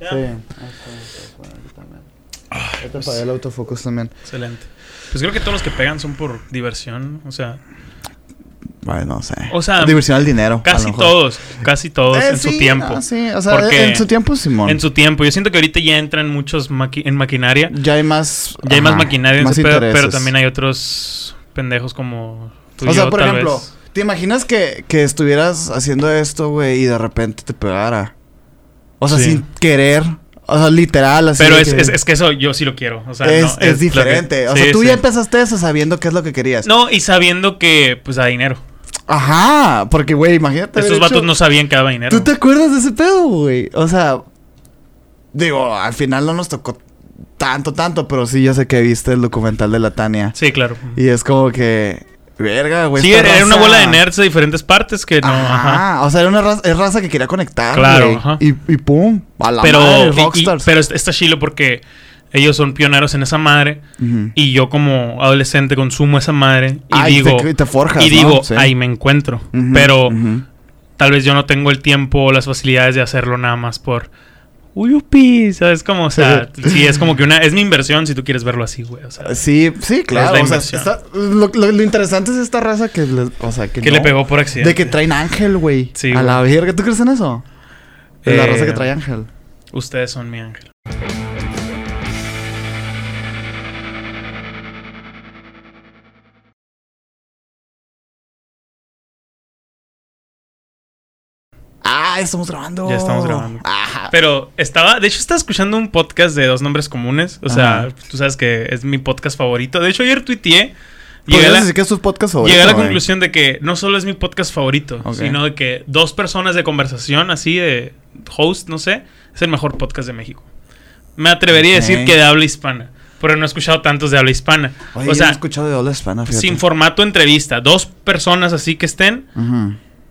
Ya. Sí. te pues- el autofocus también. Excelente. Pues creo que todos los que pegan son por diversión. O sea, Bueno, no sé. O sea, Diversión al dinero. a lo casi mejor. todos. Casi todos Eh, en su tiempo. no, sí, o sea, en su tiempo, Simón. En su tiempo. Yo siento que ahorita ya entran muchos maqui- en maquinaria. Ya hay más. Ya hay más maquinaria en más pero intereses. también hay otros pendejos como tú y O sea, yo, por tal ejemplo, vez. ¿te imaginas que, que estuvieras haciendo esto, güey, y de repente te pegara? O sea, Sí. sin querer. O sea, literal, así. Pero es, que- es, es que eso yo sí lo quiero. O sea, es, no, es que- diferente. o sí, sea, tú sí. ya empezaste eso sabiendo qué es lo que querías. No, y sabiendo que, pues, da dinero. Ajá, porque, güey, imagínate. Estos haber vatos hecho- no sabían que daba dinero. ¿Tú te acuerdas de ese pedo, güey? O sea, digo, al final no nos tocó tanto, tanto, pero sí, yo sé que viste el documental de la Tania. Sí, claro. Y es como que, verga, güey. Sí, era una bola de nerds de diferentes partes que no. Ajá. Ajá. O sea, era una raza, que quería conectar, Claro, ajá. Y, y pum, a la Pero, madre, y- y- rockstars. pero es- está chilo porque ellos son pioneros en esa madre. Y yo, como adolescente, consumo esa madre. Y Ay, digo. te, te forjas, y ¿no? digo, Sí. ahí me encuentro. Pero tal vez yo no tengo el tiempo o las facilidades de hacerlo nada más por. Uyupi, ¿sabes cómo? O sea, sí, es como que una. Es mi inversión si tú quieres verlo así, güey. O sea, Sí, sí, claro. la O sea, está- lo, lo- lo interesante es esta raza que, le- o sea, que, que no- le pegó por accidente. De que traen ángel, güey. Sí, a güey. la verga. ¿Tú crees en eso? De la Eh, raza que trae ángel. Ustedes son mi ángel. Ah, estamos grabando. Ya estamos grabando. Ajá. Pero estaba, de hecho, estaba escuchando un podcast de dos nombres comunes. O sea, Ajá. tú sabes que es mi podcast favorito. De hecho, ayer tuiteé. Llegué a ¿Podrías la, decir que es tu podcast favorito, llegué a la güey? conclusión de que no solo es mi podcast favorito, sino de que dos personas de conversación, así de host, no sé, es el mejor podcast de México. Me atrevería a decir que de habla hispana, pero no he escuchado tantos de habla hispana. Oye, o no sea, he escuchado de Ola Hispana, fíjate. sin formato entrevista, dos personas así que estén.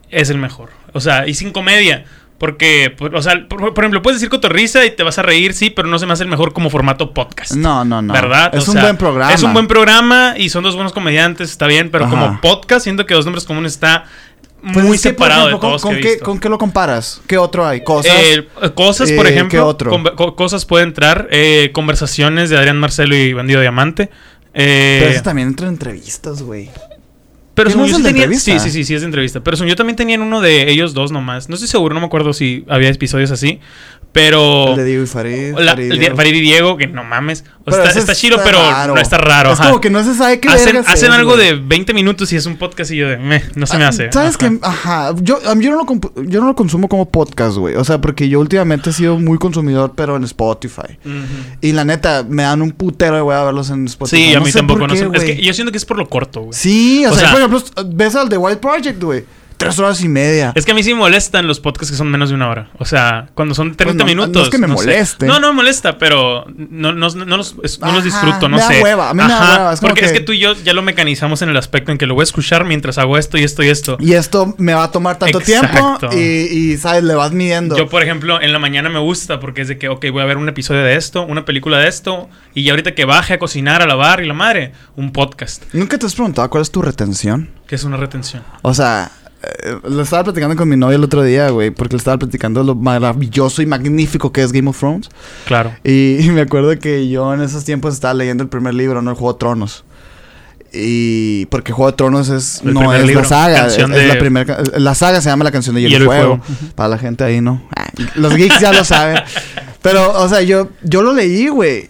Es el mejor. O sea, y sin comedia. Porque, por- o sea, por, por ejemplo, puedes decir cotorriza y te vas a reír, sí, pero no se me hace el mejor como formato podcast. No, no, no. ¿Verdad? Es O un sea, buen programa. Es un buen programa y son dos buenos comediantes, está bien, pero Ajá. como podcast siento que Dos Nombres Comunes está Pues muy es que, por separado ejemplo, de todos ¿con, que he qué, visto. ¿Con qué lo comparas? ¿Qué otro hay? ¿Cosas? Eh, cosas, por Eh, ejemplo. ¿qué otro? co- cosas puede entrar. eh, conversaciones de Adrián Marcelo y Bandido Diamante. Eh, Pero ese también entra en entrevistas, güey. Pero ¿Qué según no yo entrevista? Sí, sí, sí, sí, es de entrevista. Pero según yo también tenían uno de ellos dos nomás. No estoy seguro, no me acuerdo si había episodios así. Pero. El de Diego y Farid. la- Farid, el Diego. Farid y Diego, que no mames. O sea, está, está chido, pero raro. no está raro. Es ajá. como que no se sabe qué hacen hacen algo güey. de 20 minutos y es un podcast y yo de. "Meh, no se me Ah, hace. ¿Sabes Ajá. qué? Ajá. Yo, yo, no lo compu- yo no lo consumo como podcast, güey. O sea, porque yo últimamente he sido muy consumidor, pero en Spotify. Y la neta, me dan un putero de güey a verlos en Spotify. Sí, a mí tampoco. No sé. Es que yo siento que es por lo corto, güey. Sí, o, O sea, sea- por ejemplo, ves al The Wild Project, güey. Tres horas y media. Es que a mí sí me molestan los podcasts que son menos de una hora. O sea, cuando son 30 Pues no- minutos. no es que me sé. moleste. No, no me molesta, pero no, no, no los, no los Ajá, disfruto, no me da sé. hueva, a mí me da hueva, es como porque es que- tú y yo ya lo mecanizamos en el aspecto en que lo voy a escuchar mientras hago esto y esto y esto. Y esto me va a tomar tanto Exacto. tiempo. Y, y, ¿sabes? Le vas midiendo. Yo, por ejemplo, en la mañana me gusta porque es de que, ok, voy a ver un episodio de esto, una película de esto, y ya ahorita que baje a cocinar, a lavar y la madre, un podcast, ¿Nunca te has preguntado cuál es tu retención? que es una retención. O sea, eh, lo estaba platicando con mi novia el otro día, güey, porque le estaba platicando lo maravilloso y magnífico que es Game of Thrones. Claro. Y, y me acuerdo que yo en esos tiempos estaba leyendo el primer libro, no el Juego de Tronos. Y porque Juego de Tronos es El no es libro, la saga, es, canción es de- la primera la saga se llama la canción de Hielo, y Fuego. Para la gente ahí no. Ah, Los geeks ya lo saben. Pero o sea, yo yo lo leí, güey.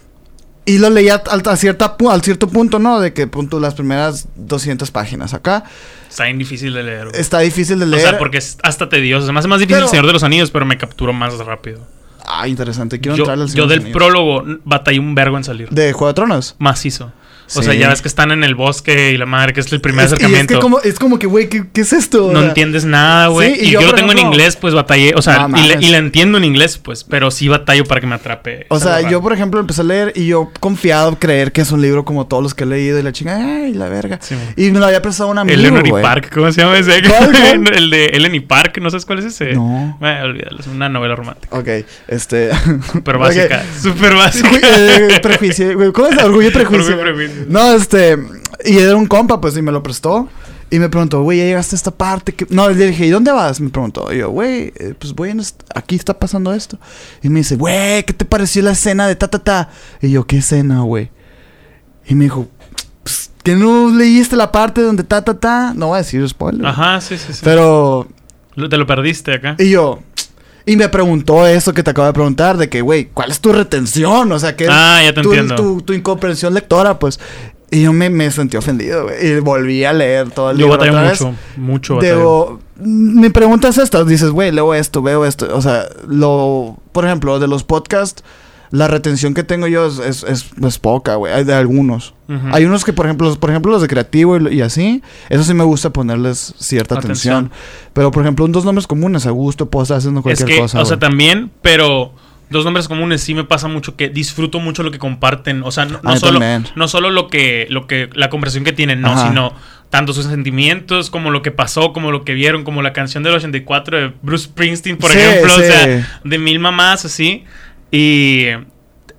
Y lo leí a, cierta al cierto punto, ¿no? De que punto las primeras 200 páginas acá. Está bien difícil de leer. güey. Está difícil de O leer. sea, porque es hasta tedioso. Se me hace más difícil Pero- el Señor de los Anillos, pero me capturó más rápido. Ah, interesante. Quiero Yo, entrarle al yo Señor de del los Anillos. prólogo batallé un vergo en salir. ¿De Juego de Tronos? Macizo. O Sí. sea, ya ves que están en el bosque y la madre, que es el primer Es- acercamiento. Es, que como, es como que, güey, ¿qué, qué es esto? No entiendes nada, güey. Sí, y, y yo, yo, tengo en inglés, pues batallé. O sea, y, le- y la entiendo en inglés, pues. Pero sí batallo para que me atrape. O sea, yo, por ejemplo, empecé a leer y yo confiado creer que es un libro como todos los que he leído y la chinga, ay, la verga. Sí, y me lo había prestado un amigo, El güey. Park, ¿cómo se llama ese? El de Eleni Park, no sabes cuál es ese. No. Olvídalo, es una novela romántica. Ok, este... Súper básica. Súper básica. Ju- prejuicio, güey, ¿Cómo es? Orgullo y prejuicio. Orgullo y prejuicio. No, este... Y era un compa, pues, y me lo prestó. Y me preguntó, güey, ya llegaste a esta parte. Que... No, le dije, ¿y dónde vas? Me preguntó. Y yo, güey, eh, pues voy en aquí está pasando esto. Y me dice, güey, ¿qué te pareció la escena de ta, ta, ta? Y yo, ¿qué escena, güey? Y me dijo, pues, ¿que no leíste la parte donde ta, ta, ta? No voy a decir spoiler. Ajá, sí, sí, sí. Pero... Te lo perdiste acá. Y yo... Y me preguntó eso que te acabo de preguntar, de que, güey, ¿cuál es tu retención? O sea, que ah, ya te tu, entiendo. Tu, tu, incomprensión lectora, pues. Y yo me, me sentí ofendido, güey. Y volví a leer todo el yo libro. Yo mucho, mucho Digo, mi pregunta es esta. Dices, güey, leo esto, veo esto. O sea, lo... Por ejemplo, de los podcasts la retención que tengo yo es, es, poca, güey. Hay de algunos. Hay unos que, por ejemplo, por ejemplo, los de creativo y, así, eso sí me gusta ponerles cierta atención. Pero, por ejemplo, un dos nombres comunes a gusto, puedo estar haciendo cualquier es que, cosa. O sea, también, pero dos nombres comunes sí me pasa mucho que disfruto mucho lo que comparten. O sea, no, no solo, no solo lo que, lo que, la conversación que tienen, no, sino tanto sus sentimientos, como lo que pasó, como lo que vieron, como la canción del 84 de Bruce Springsteen, por ejemplo. O sea, de mil mamás así. Y,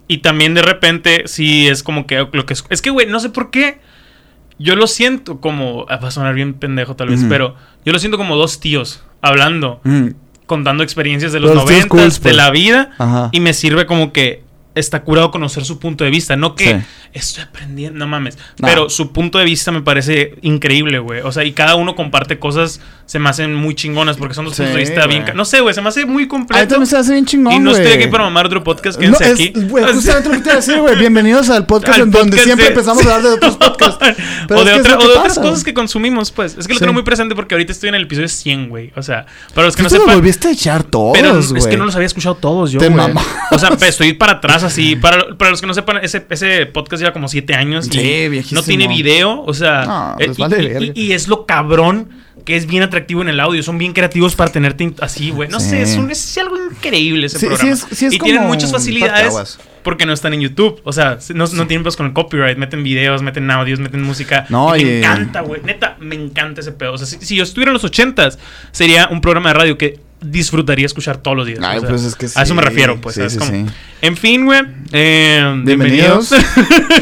y también de repente, sí, es como que lo que... Es que, güey, no sé por qué. Yo lo siento como... Ah, va a sonar bien pendejo tal vez, pero yo lo siento como dos tíos hablando, contando experiencias de los, noventas, de pues. la vida. Y me sirve como que está curado conocer su punto de vista. No que estoy aprendiendo, no mames. Pero su punto de vista me parece increíble, güey. O sea, y cada uno comparte cosas, se me hacen muy chingonas porque son dos puntos de vista bien. No sé, güey, se me hace muy completo. A también se hace bien chingón. Y no estoy aquí para mamar otro podcast, quédense no, aquí. Güey, justamente lo que te iba a decir, güey. Bienvenidos al podcast en donde siempre empezamos a hablar de otros podcasts. o de, otra, o de otras cosas que consumimos, pues. Es que lo tengo muy presente porque ahorita estoy en el episodio 100, güey. O sea, para los que no sepan. Lo volviste a echar todos, es que no los había escuchado todos yo. O sea, estoy para atrás así. Para, para los que no sepan, ese, ese podcast lleva como siete años. Sí, y No tiene video, o sea. Eh, pues y, es lo cabrón que es bien atractivo en el audio. Son bien creativos para tenerte así, güey. No sé, es, un, es, algo increíble ese programa. y tienen muchas facilidades porque no están en YouTube. O sea, no, no tienen pues con el copyright. Meten videos, meten audios, meten música. No, y me encanta, güey. Neta, me encanta ese pedo. O sea, si, si yo estuviera en los ochentas, sería un programa de radio que disfrutaría escuchar todos los días. Pues a eso me refiero, pues. En fin, güey. Eh, bienvenidos.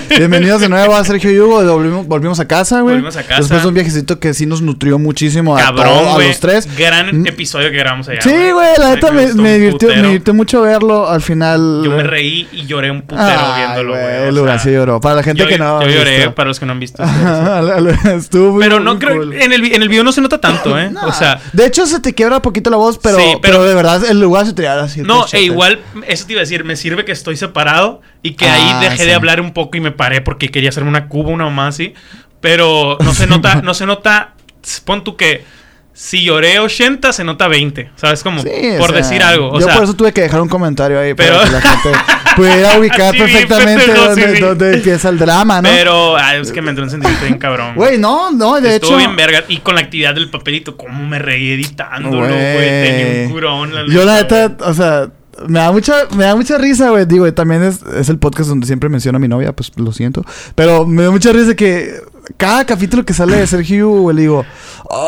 bienvenidos de nuevo a Sergio Yugo. Volvimos, a casa, güey. Volvimos a casa. Después de un viajecito que sí nos nutrió muchísimo a, todos, a los tres. Gran mm. episodio que grabamos allá. Sí, güey. La neta me, me, divirtió, me, divirtió, mucho verlo. Al final. Yo me reí y lloré un putero viéndolo, güey. El sí lloró. Para la gente que no. Yo lloré, para los que no han visto. Estuvo Pero no creo. En el, video no se nota tanto, ¿eh? O sea. De hecho, se te quiebra poquito la voz, pero, pero, de verdad el lugar se te así. No, e igual, eso te iba a decir, me sirve que estoy separado y que ahí ah, dejé de hablar un poco y me paré porque quería hacerme una cuba, una más así. Pero no se nota, no se nota, pon tú que si lloré 80, se nota 20. ¿Sabes? Como por decir algo. O yo por eso tuve que dejar un comentario ahí pero... para que la gente pudiera ubicar perfectamente dónde, empieza el drama, ¿no? Pero ay, es que me entró un sentimiento bien cabrón. Güey, no, no, de Estuvo hecho. bien verga. Y con la actividad del papelito, cómo me reí editándolo, güey. Tenía un curón. La yo, la neta, o sea. Me da mucha, me da mucha risa, güey. Digo, también es, es el podcast donde siempre menciono a mi novia, pues lo siento. Pero me da mucha risa que cada capítulo que sale de Sergio, güey, le digo,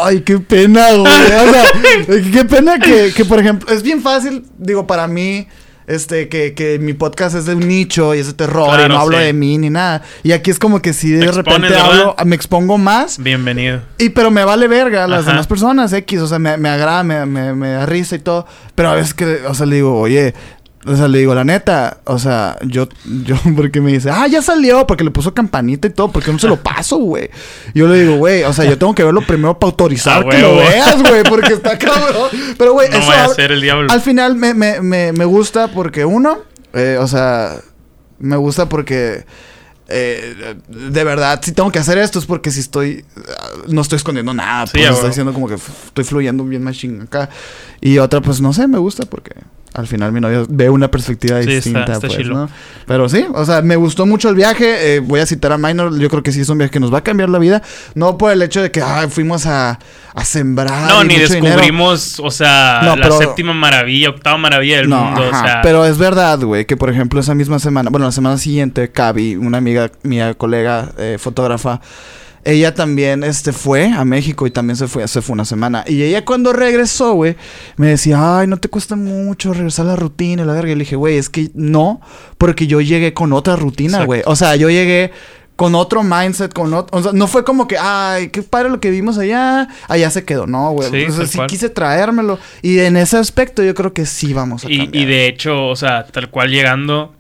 ay, qué pena, güey. O sea, qué pena que, que, por ejemplo, es bien fácil, digo, para mí, este, que, que mi podcast es de un nicho y es de terror y no hablo de mí ni nada. Y aquí es como que si de repente hablo, me expongo más. Bienvenido. Y pero me vale verga las demás personas, X, o sea, me, me agrada, me, me, me da risa y todo. Pero a veces que, o sea, le digo, oye, o sea, le digo, la neta, o sea, yo, yo, porque me dice, ah, ya salió, porque le puso campanita y todo, porque no se lo paso, güey. Yo le digo, güey, o sea, yo tengo que verlo primero para autorizar ah, que lo veas, güey, porque está cabrón. Pero, güey, eso. a ser el diablo. Al final me, me, me, me gusta porque, uno, eh, o sea, me gusta porque. Eh, de verdad, si tengo que hacer esto es porque si estoy. No estoy escondiendo nada. pues estoy diciendo como que estoy fluyendo bien más acá. Y otra, pues no sé, me gusta porque al final mi novia ve una perspectiva distinta, pues, ¿no? Pero sí, o sea, me gustó mucho el viaje. Eh, voy a citar a Minor, yo creo que sí es un viaje que nos va a cambiar la vida. No por el hecho de que fuimos a, a sembrar. No, ni descubrimos, o sea, la séptima maravilla, octava maravilla del mundo. o sea. Pero es verdad, güey, que por ejemplo esa misma semana, bueno, la semana siguiente, Cavi, una amiga mía, colega, eh, fotógrafa, ella también este, fue a México y también se fue, se fue una semana. Y ella cuando regresó, güey, me decía, ay, no te cuesta mucho regresar a la rutina y la verga. Y le dije, güey, es que no, porque yo llegué con otra rutina, güey. O sea, yo llegué con otro mindset, con otro... O sea, no fue como que, ay, qué padre lo que vimos allá, allá se quedó. No, güey. Sí, o sea, sí quise traérmelo. Y en ese aspecto yo creo que sí vamos a y, Y de hecho, o sea, tal cual llegando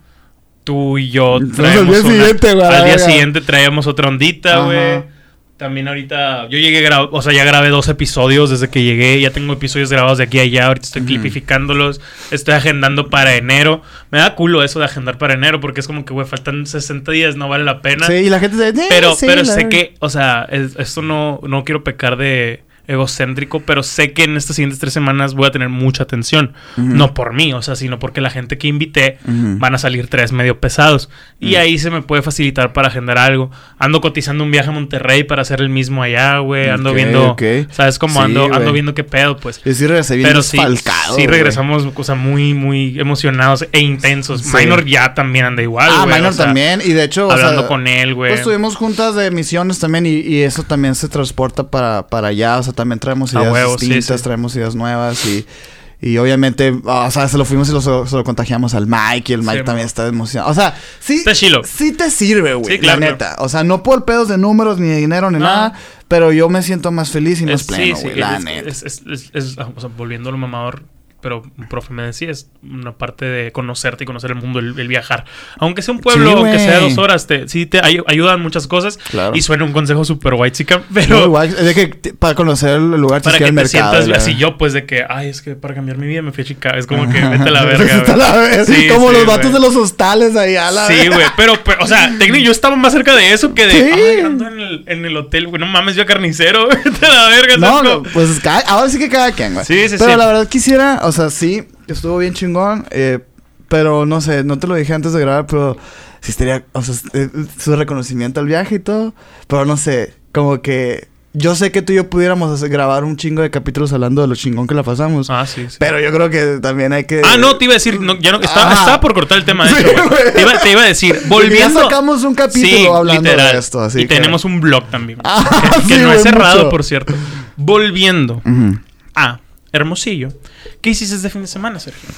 tú y yo traemos al día siguiente, güey. Al día siguiente traíamos otra ondita, güey. También ahorita, yo llegué, o sea, ya grabé dos episodios desde que llegué, ya tengo episodios grabados de aquí a allá, ahorita estoy clipificándolos, estoy agendando para enero. Me da culo eso de agendar para enero porque es como que, güey, faltan 60 días, no vale la pena. Sí, y la gente dice, eh, pero, pero sé que, o sea, esto no, no quiero pecar de egocéntrico, pero sé que en estas siguientes tres semanas voy a tener mucha atención. No por mí, o sea, sino porque la gente que invité van a salir tres medio pesados. Y ahí se me puede facilitar para agendar algo. Ando cotizando un viaje a Monterrey para hacer el mismo allá, güey. Ando viendo, ¿sabes cómo? ando, ando viendo qué pedo, pues. sí regresé bien pero sí, sí regresamos, sea, muy, muy emocionados e intensos. Minor ya también anda igual, Ah, Minor también. Y de hecho, hablando con él, güey. Pues tuvimos juntas de misiones también y, y, eso también se transporta para, para allá. O sea, también traemos ideas distintas, traemos ideas nuevas y, y obviamente, o sea, se lo fuimos y lo, se lo contagiamos al Mike y el Mike también está emocionado. O sea, sí, te sí te sirve, güey, la neta. O sea, no por pedos de números, ni de dinero, ni nada, pero yo me siento más feliz y más pleno, güey, la neta. Es, es, es, o sea, volviendo al mamador, pero un profe me decía, es una parte de conocerte y conocer el mundo, el, viajar. Aunque sea un pueblo, aunque sea dos horas, te, sí te ayudan muchas cosas. Claro. Y suena un consejo súper white chica, pero... es de que para conocer el lugar para que te mercado, sientas así yo, pues de que, ay, es que para cambiar mi vida me fui a Chicago. Es como que vete a la verga. vete a la verga. Sí, como los vatos de los hostales ahí a la Sí, güey, pero, o sea, técnico, yo estaba más cerca de eso que de, ay, ando en el, en el hotel, güey, no mames, yo a carnicero, vete a la verga. No, no, pues ahora sí que cada quien, güey. Sí, sí, pero la verdad quisiera, o sea, sí estuvo bien chingón. Eh, pero no sé, no te lo dije antes de grabar, pero sí estaría, o sea, eh, su reconocimiento al viaje y todo. Pero no sé, como que yo sé que tú y yo pudiéramos hacer, grabar un chingo de capítulos hablando de lo chingón que la pasamos. Ah, sí, sí. Pero yo creo que también hay que. Ah, no, te iba a decir, no, ya no, estaba, por cortar el tema de hecho, te, iba, te, iba, a decir, volviendo. Ya sacamos un capítulo hablando de esto, así. Y tenemos un blog también. Ah, que, no es cerrado, por cierto. Volviendo a Hermosillo. ¿Qué hiciste este fin de semana, Sergio?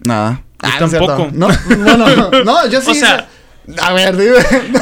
Nada. Yo ah, tampoco. No, no, no, no, yo sí. O sea, a ver, dime.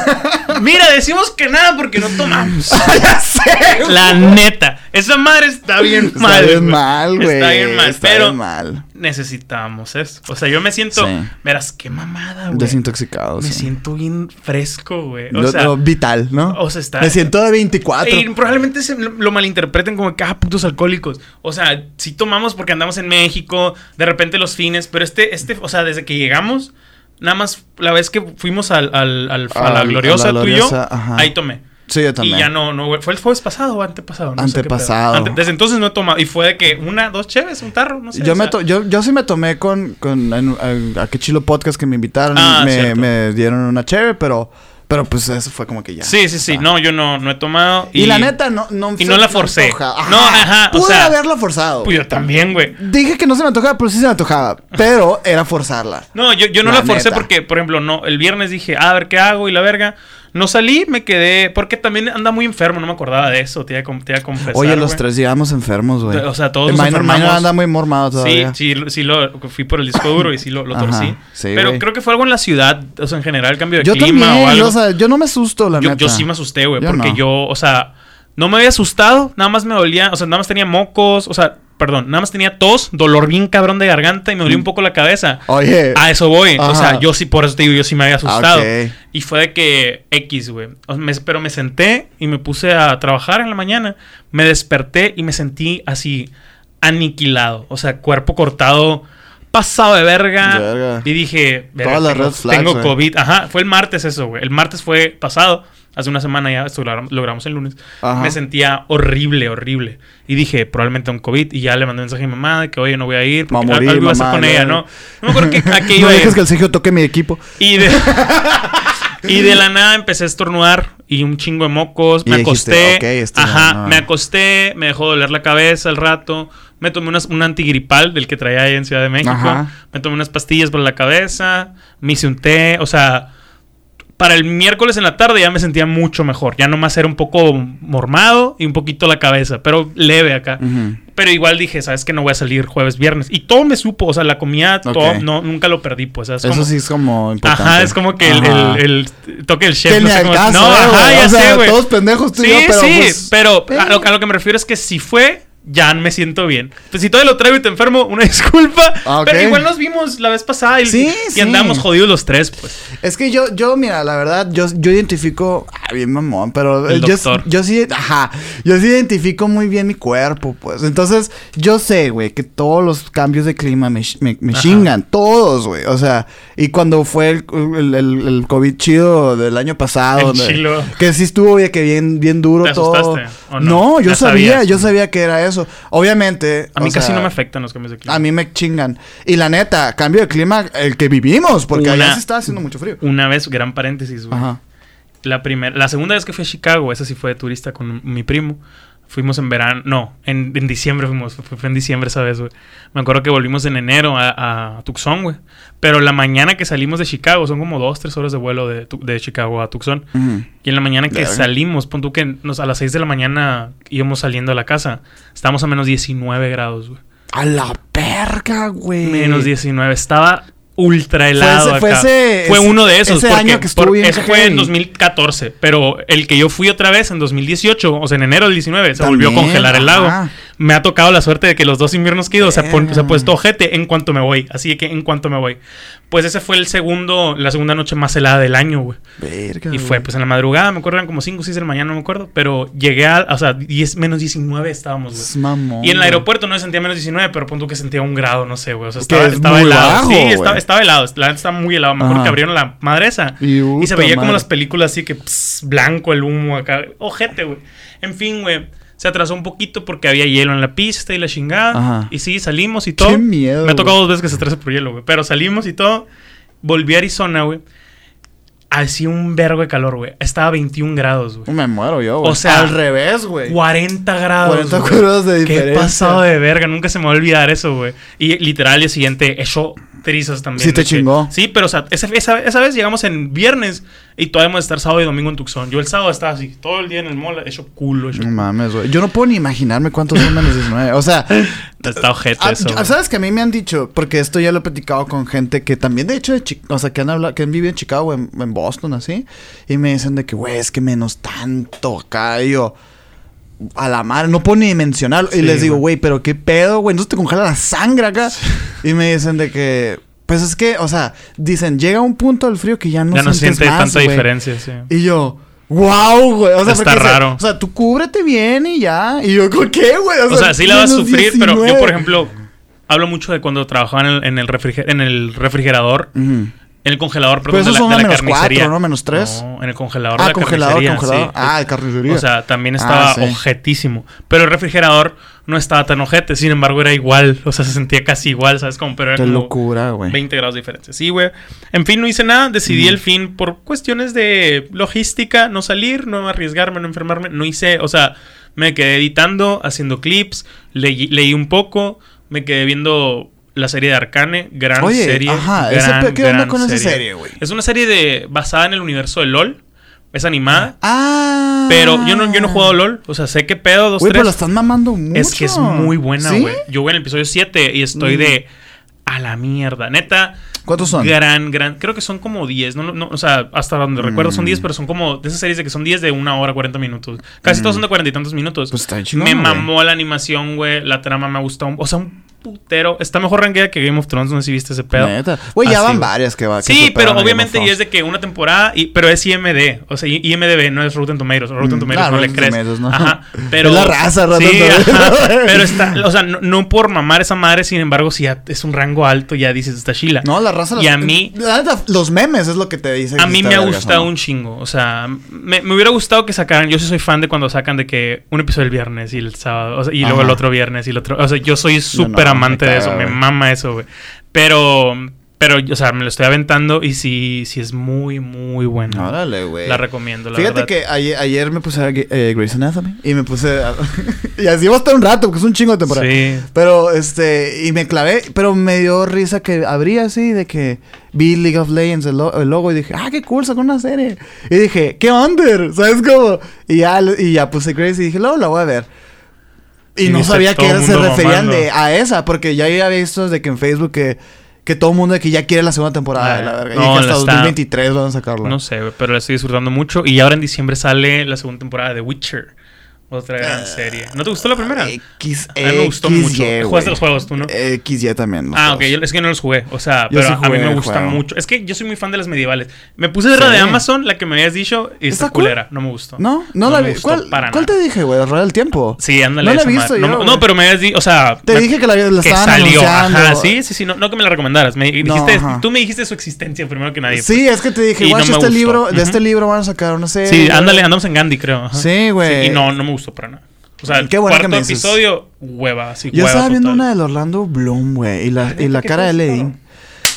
Mira, decimos que nada porque no tomamos. ya sé. La neta. Esa madre está bien mal. Está bien mal, güey. Está bien mal. pero mal. necesitábamos eso. O sea, yo me siento. Verás, qué mamada, güey. Desintoxicado. Me siento bien fresco, güey. O sea, vital, ¿no? O sea, está. Me siento de 24. Y probablemente se lo malinterpreten como que, ah, putos alcohólicos. O sea, sí tomamos porque andamos en México, de repente los fines, pero este, este, o sea, desde que llegamos Nada más la vez que fuimos al, al, al a la gloriosa, tú y yo, ahí tomé. Sí, yo también. Y ya no, no, ¿fue el jueves pasado o antepasado? No antepasado. desde entonces no he tomado. Y fue de que una, dos cheves, un tarro, no sé. Yo, me yo, yo sí me tomé con, con a, a, Chilo Podcast que me invitaron. Ah, me, me, dieron una cheve, pero pero pues eso fue como que ya. Sí, sí, sí. No, yo no, no he tomado. Y, la neta, no, no Y no la forcé. no, ajá. Pude haberla forzado. Pues yo también, güey. Dije que no se me antojaba, pero sí se me antojaba. Pero era forzarla. No, yo, yo no la, forcé porque, por ejemplo, no, el viernes dije, ah, a ver qué hago y la verga. No salí, me quedé. Porque también anda muy enfermo, no me acordaba de eso. Te iba, a confesar. Oye, los tres llegamos enfermos, güey. O sea, todos el nos minor, anda muy mormado todavía. Sí, sí, sí lo, fui por el disco duro y sí lo, lo torcí. sí, Pero creo que fue algo en la ciudad, o sea, en general, cambio de yo clima también, o algo. O sea, yo no me asusto, la yo, neta. Yo sí me asusté, güey, porque yo, o sea, no me había asustado, nada más me dolía, o sea, nada más tenía mocos, o sea, perdón, nada más tenía tos, dolor bien cabrón de garganta y me dolía un mm. poco la cabeza. Oye. A eso voy. O sea, yo sí, por eso te digo, yo sí me había asustado. Y fue de que X, güey. pero me senté y me puse a trabajar en la mañana. Me desperté y me sentí así aniquilado. O sea, cuerpo cortado, pasado de verga. Y dije, Todas las red flags, tengo COVID. Ajá, fue el martes eso, güey. El martes fue pasado hace una semana ya, esto lo grabamos el lunes, me sentía horrible, horrible. Y dije, probablemente un COVID. Y ya le mandé un mensaje a mi mamá de que, oye, no voy a ir. Porque morir, algo iba a hacer con ella, ¿no? No me acuerdo que, a qué iba no dejes que el Sergio toque mi equipo. Y de, y de la nada empecé a estornudar y un chingo de mocos. me acosté. ajá, me acosté, me dejó doler la cabeza al rato. Me tomé un antigripal del que traía ahí en Ciudad de México. Me tomé unas pastillas por la cabeza. Me hice un té. O sea para el miércoles en la tarde ya me sentía mucho mejor. Ya nomás era un poco mormado y un poquito la cabeza, pero leve acá. Pero igual dije, ¿sabes que No voy a salir jueves, viernes. Y todo me supo, o sea, la comida, todo, no, nunca lo perdí, pues. Eso sí es como importante. Ajá, es como que el, el, toque el chef. no, sé cómo... no ajá, ya sé, güey. Todos pendejos tú sí, pero sí, pues, pero, a, lo, a lo que me refiero es que si fue ya me siento bien. Pues si todavía lo traigo y te enfermo, una disculpa. Ah, pero igual nos vimos la vez pasada y, sí, y andamos jodidos los tres, pues. Es que yo, yo, mira, la verdad, yo, yo identifico. Ah, bien mamón, pero. yo, yo sí, ajá. Yo sí identifico muy bien mi cuerpo, pues. Entonces, yo sé, güey, que todos los cambios de clima me, me, chingan. Todos, güey. O sea, y cuando fue el, el, el, COVID chido del año pasado. que sí estuvo, que bien, bien duro todo. no? no? yo sabía, yo sabía que era eso. Obviamente. A mí casi no me afectan los cambios de clima. A mí me chingan. Y la neta, cambio de clima, el que vivimos, porque allá se está haciendo mucho frío. Una vez, gran paréntesis, Ajá. La, primera, la segunda vez que fui a Chicago, esa sí fue de turista con mi primo. Fuimos en verano, no, en, diciembre fuimos, fue, en diciembre esa vez, güey. Me acuerdo que volvimos en enero a, Tucson, güey. Pero la mañana que salimos de Chicago, son como dos, tres horas de vuelo de, de Chicago a Tucson. Y en la mañana que salimos, pon tú que nos, a las 6 de la mañana íbamos saliendo a la casa, estábamos a menos 19 grados, güey. A la perga, güey. Menos 19. Estaba ultra helado. Fue, acá. fue, uno de esos. Ese año que estuvo bien Ese fue en 2014. Pero el que yo fui otra vez en 2018, o sea, en enero del 19, se volvió a congelar el lago me ha tocado la suerte de que los dos inviernos que he ido se ha, puesto ojete en cuanto me voy. Así que en cuanto me voy. Pues ese fue el segundo, la segunda noche más helada del año, güey. y fue pues en la madrugada, me acuerdo, eran como 5 o 6 de la mañana, no me acuerdo. Pero llegué a, o sea, 10, menos 19 estábamos, güey. y en el aeropuerto no sentía menos 19, pero punto que sentía un grado, no sé, güey. O sea, estaba, estaba helado. sí, estaba, estaba, helado. La gente estaba muy helado. Me acuerdo que abrieron la madresa y, se veía como las películas así que blanco el humo acá. Ojete, güey. En fin, güey se atrasó un poquito porque había hielo en la pista y la chingada. Y sí, salimos y todo. Qué miedo. Me ha tocado dos veces que se atrase por hielo, güey. Pero salimos y todo. Volví a Arizona, güey. Hacía un vergo de calor, güey. Estaba a 21 grados, güey. Me muero yo, güey. O sea, al revés, güey. 40 grados. 40 grados de diferencia. Qué pasado de verga. Nunca se me va a olvidar eso, güey. Y literal, el día siguiente, eso trizas también. Sí, te chingó. sí, pero o sea, esa, esa, vez llegamos en viernes y todavía hemos de estar sábado y domingo en Tucson. Yo el sábado estaba así, todo el día en el mall, hecho culo. Hecho no mames, güey. Yo no puedo ni imaginarme cuántos son menos 19. O sea. Está ojete ah, eso. ¿Sabes que a mí me han dicho? Porque esto ya lo he platicado con gente que también, de hecho, de o sea, que han hablado, que han vivido en Chicago, en, en Boston, así. Y me dicen de que, güey, es que menos tanto acá. Y yo a la madre, no puedo ni mencionarlo. y les digo, güey, pero qué pedo, güey, entonces te congela la sangre acá. Y me dicen de que, pues es que, o sea, dicen, llega un punto del frío que ya no, ya no siente tanta diferencia, sí. Y yo, wow, güey. O sea, está raro. o sea, tú cúbrete bien y ya. Y yo, ¿qué, güey? O, sea, sí la vas a sufrir, pero yo, por ejemplo, hablo mucho de cuando trabajaba en el, en el, en el refrigerador. En el congelador, perdón, Pero esos son de la, menos cuatro, ¿no? Menos tres. No, en el congelador ah, de la congelador, carnicería. Congelador. Ah, de carnicería. O sea, también estaba ah, objetísimo. Pero el refrigerador no estaba tan ojete. Sin embargo, era igual. O sea, se sentía casi igual, ¿sabes? Como, pero era Qué locura, güey. 20 grados de diferencia. Sí, güey. En fin, no hice nada. Decidí el fin por cuestiones de logística. No salir, no arriesgarme, no enfermarme. No hice... O sea, me quedé editando, haciendo clips. leí un poco. Me quedé viendo la serie de Arcane, gran serie. Ajá, gran, ¿qué onda con esa serie, güey? Es una serie de basada en el universo de LOL. Es animada. Ah. Pero yo no, yo no he jugado LOL. O sea, sé qué pedo, dos, Güey, pero la están mamando mucho. Es que es muy buena, güey. Yo voy en el episodio 7 y estoy de... Mm. A la mierda. Neta. ¿Cuántos son? Gran, gran. Creo que son como 10. No, no, o sea, hasta donde recuerdo son 10, mm. pero son como de esas series de que son 10 de una hora, 40 minutos. Casi todos son de 40 y tantos minutos. Pues está Me mamó la animación, güey. La trama me ha gustado. O sea, un putero. Está mejor ranqueada que Game of Thrones, no sé si viste ese pedo. Güey, ya van varias que va. sí, pero obviamente y es de que una temporada, y, pero es IMD. O sea, IMDB no es Rotten Tomatoes. Rotten mm, Tomatoes no, le crees. ¿no? Ajá. Pero, es la raza, Rotten sí, Pero está, o sea, no, por mamar esa madre, sin embargo, si ya es un rango alto, ya dices, está chila. No, la raza. Y a mí. Los memes es lo que te dicen. A mí me ha gustado un chingo. O sea, me, hubiera gustado que sacaran. Yo sí soy fan de cuando sacan de que un episodio el viernes y el sábado. O sea, y luego el otro viernes y el otro. O sea, yo soy súper amante de eso mama eso, güey. Pero Pero, o sea, me lo estoy aventando y sí, sí es muy, muy buena. Órale, güey. La recomiendo, la Fíjate que ayer, me puse a eh, Grey's Anatomy y me puse a... y así va a estar un rato, porque es un chingo de temporada. Sí. Pero, este, y me clavé, pero me dio risa que abría así, de que vi League of Legends, el, logo, y dije, ah, qué cool, sacó una serie. Y dije, qué under, ¿sabes cómo? Y ya, y ya puse Grace y dije, luego la voy a ver. Y, no sabía que se referían de, a esa, porque ya había visto de que en Facebook que que todo el mundo de que ya quiere la segunda temporada, la verga. y que hasta 2023 van a sacarlo. No sé, pero la estoy disfrutando mucho. Y ahora en diciembre sale la segunda temporada de Witcher. Otra gran ah, serie. ¿No te gustó la primera? X, a mí me gustó mucho. ¿Jugaste los juegos tú, no? XY también. Ah, ok. es que no los jugué. O sea, pero a mí me gusta mucho. Es que yo soy muy fan de las medievales. Me puse de la de Amazon, la que me habías dicho, y está culera. No me gustó. No, no, la vi. ¿Cuál, ¿Cuál te dije, güey? ¿Rueda del tiempo? Sí, ándale. No la he visto yo. No, pero me habías dicho, o sea. Te dije que la, la que salió. Ajá, sí, sí, sí. No, no que me la recomendaras. Me dijiste, tú me dijiste su existencia primero que nadie. Sí, es que te dije, guacho, este libro, de este libro van a sacar una serie. Sí, ándale, andamos en Gandhi, creo. Sí, güey. Y no, no me gustó para nada. O sea, el Qué cuarto que me episodio, hueva, así Yo estaba viendo una del Orlando Bloom, güey, y la, y la cara de Levin.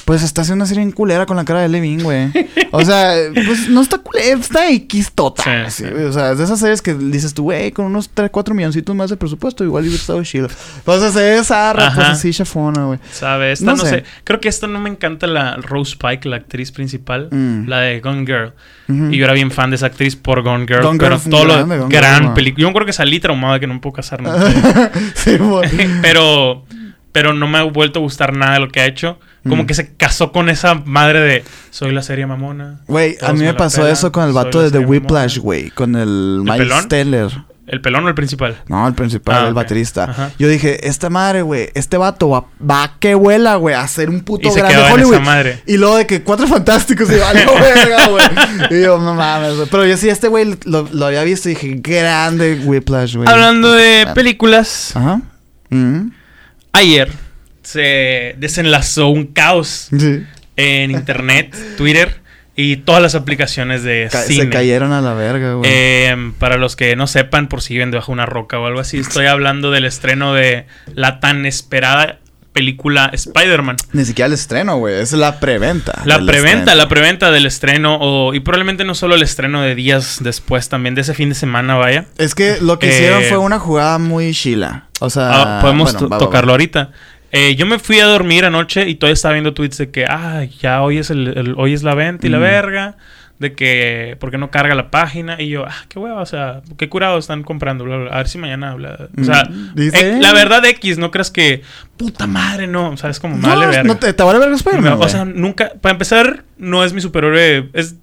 Pues está haciendo una serie en culera con la cara de Levin, güey. O sea, pues no está culera, está X total. Sí, O sea, es de esas series que dices tú, güey, con unos 3, 4 milloncitos más de presupuesto, igual hubiera estado chido. Pues hace esa pues así chafona, güey. ¿Sabes? no, sé. Creo que esta no me encanta la Rose Pike, la actriz principal, mm. la de Gone Girl. Y yo era bien fan de esa actriz por Gone Girl. Gone pero todo lo gran película. Yo acuerdo que salí traumada que no me puedo casar sí, pero, pero no me ha vuelto a gustar nada de lo que ha hecho. Como mm. que se casó con esa madre de soy la serie mamona. Güey, a mí me, pasó eso con el vato de The Whiplash, güey. Con el, el Miles Teller. ¿El pelón o el principal? No, el principal, ah, el baterista. Yo dije, esta madre, güey, este vato va, va que vuela, güey, a ser un puto y grande Hollywood. Madre. Y luego de que cuatro fantásticos y vale, verga, güey. y yo, no mames, güey. Pero yo sí, este güey lo, lo, había visto y dije, grande Whiplash, güey. Hablando de películas. Ajá. Mm. Ayer se desenlazó un caos en internet, Twitter y todas las aplicaciones de cine. Se cayeron a la verga, güey. Em, para los que no sepan, por si viven debajo de una roca o algo así, estoy hablando del estreno de la tan esperada película Spider-Man. Ni siquiera el estreno, güey. Es la preventa. La preventa, la preventa del estreno. O, y probablemente no solo el estreno de días después, también de ese fin de semana, vaya. Es que lo que hicieron eh, fue una jugada muy chila. O sea, ah, podemos tocarlo ahorita. Eh, yo me fui a dormir anoche y todavía estaba viendo tweets de que, ah, ya hoy es, el, hoy es la venta y la verga. De que, ¿por qué no carga la página? Y yo, ah, qué hueva, o sea, qué curado están comprando, A ver si mañana habla. O sea, eh, la verdad X, no creas que, puta madre, no. O sea, es como, vale verga. No te, te vale verga spider O sea, nunca, para empezar, no es mi superhéroe, es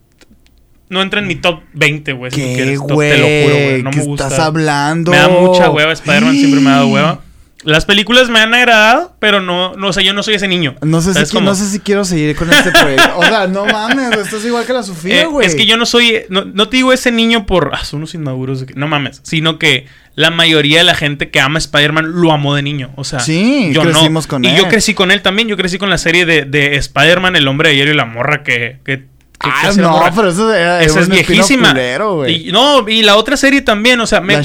no entra en mi top 20, güey. ¿Qué, güey? Te lo juro, güey. No me gusta. estás hablando? Me da mucha hueva. Spider-Man siempre me ha dado hueva. Las películas me han agradado, pero no, no sé, yo no soy ese niño. No sé, si, no sé si quiero seguir con este proyecto. O sea, no mames, esto es igual que la Sofía, eh, güey. es que yo no soy, no, te digo ese niño por, ah, son unos inmaduros, no mames, sino que la mayoría de la gente que ama Spider-Man lo amó de niño. O sea, sí, yo crecimos con él. Y yo crecí con él también, yo crecí con la serie de, de Spider-Man, el hombre de hierro y la morra que, que Ah, no, pero eso, es viejísima. y, no, y la otra serie también, o sea, me,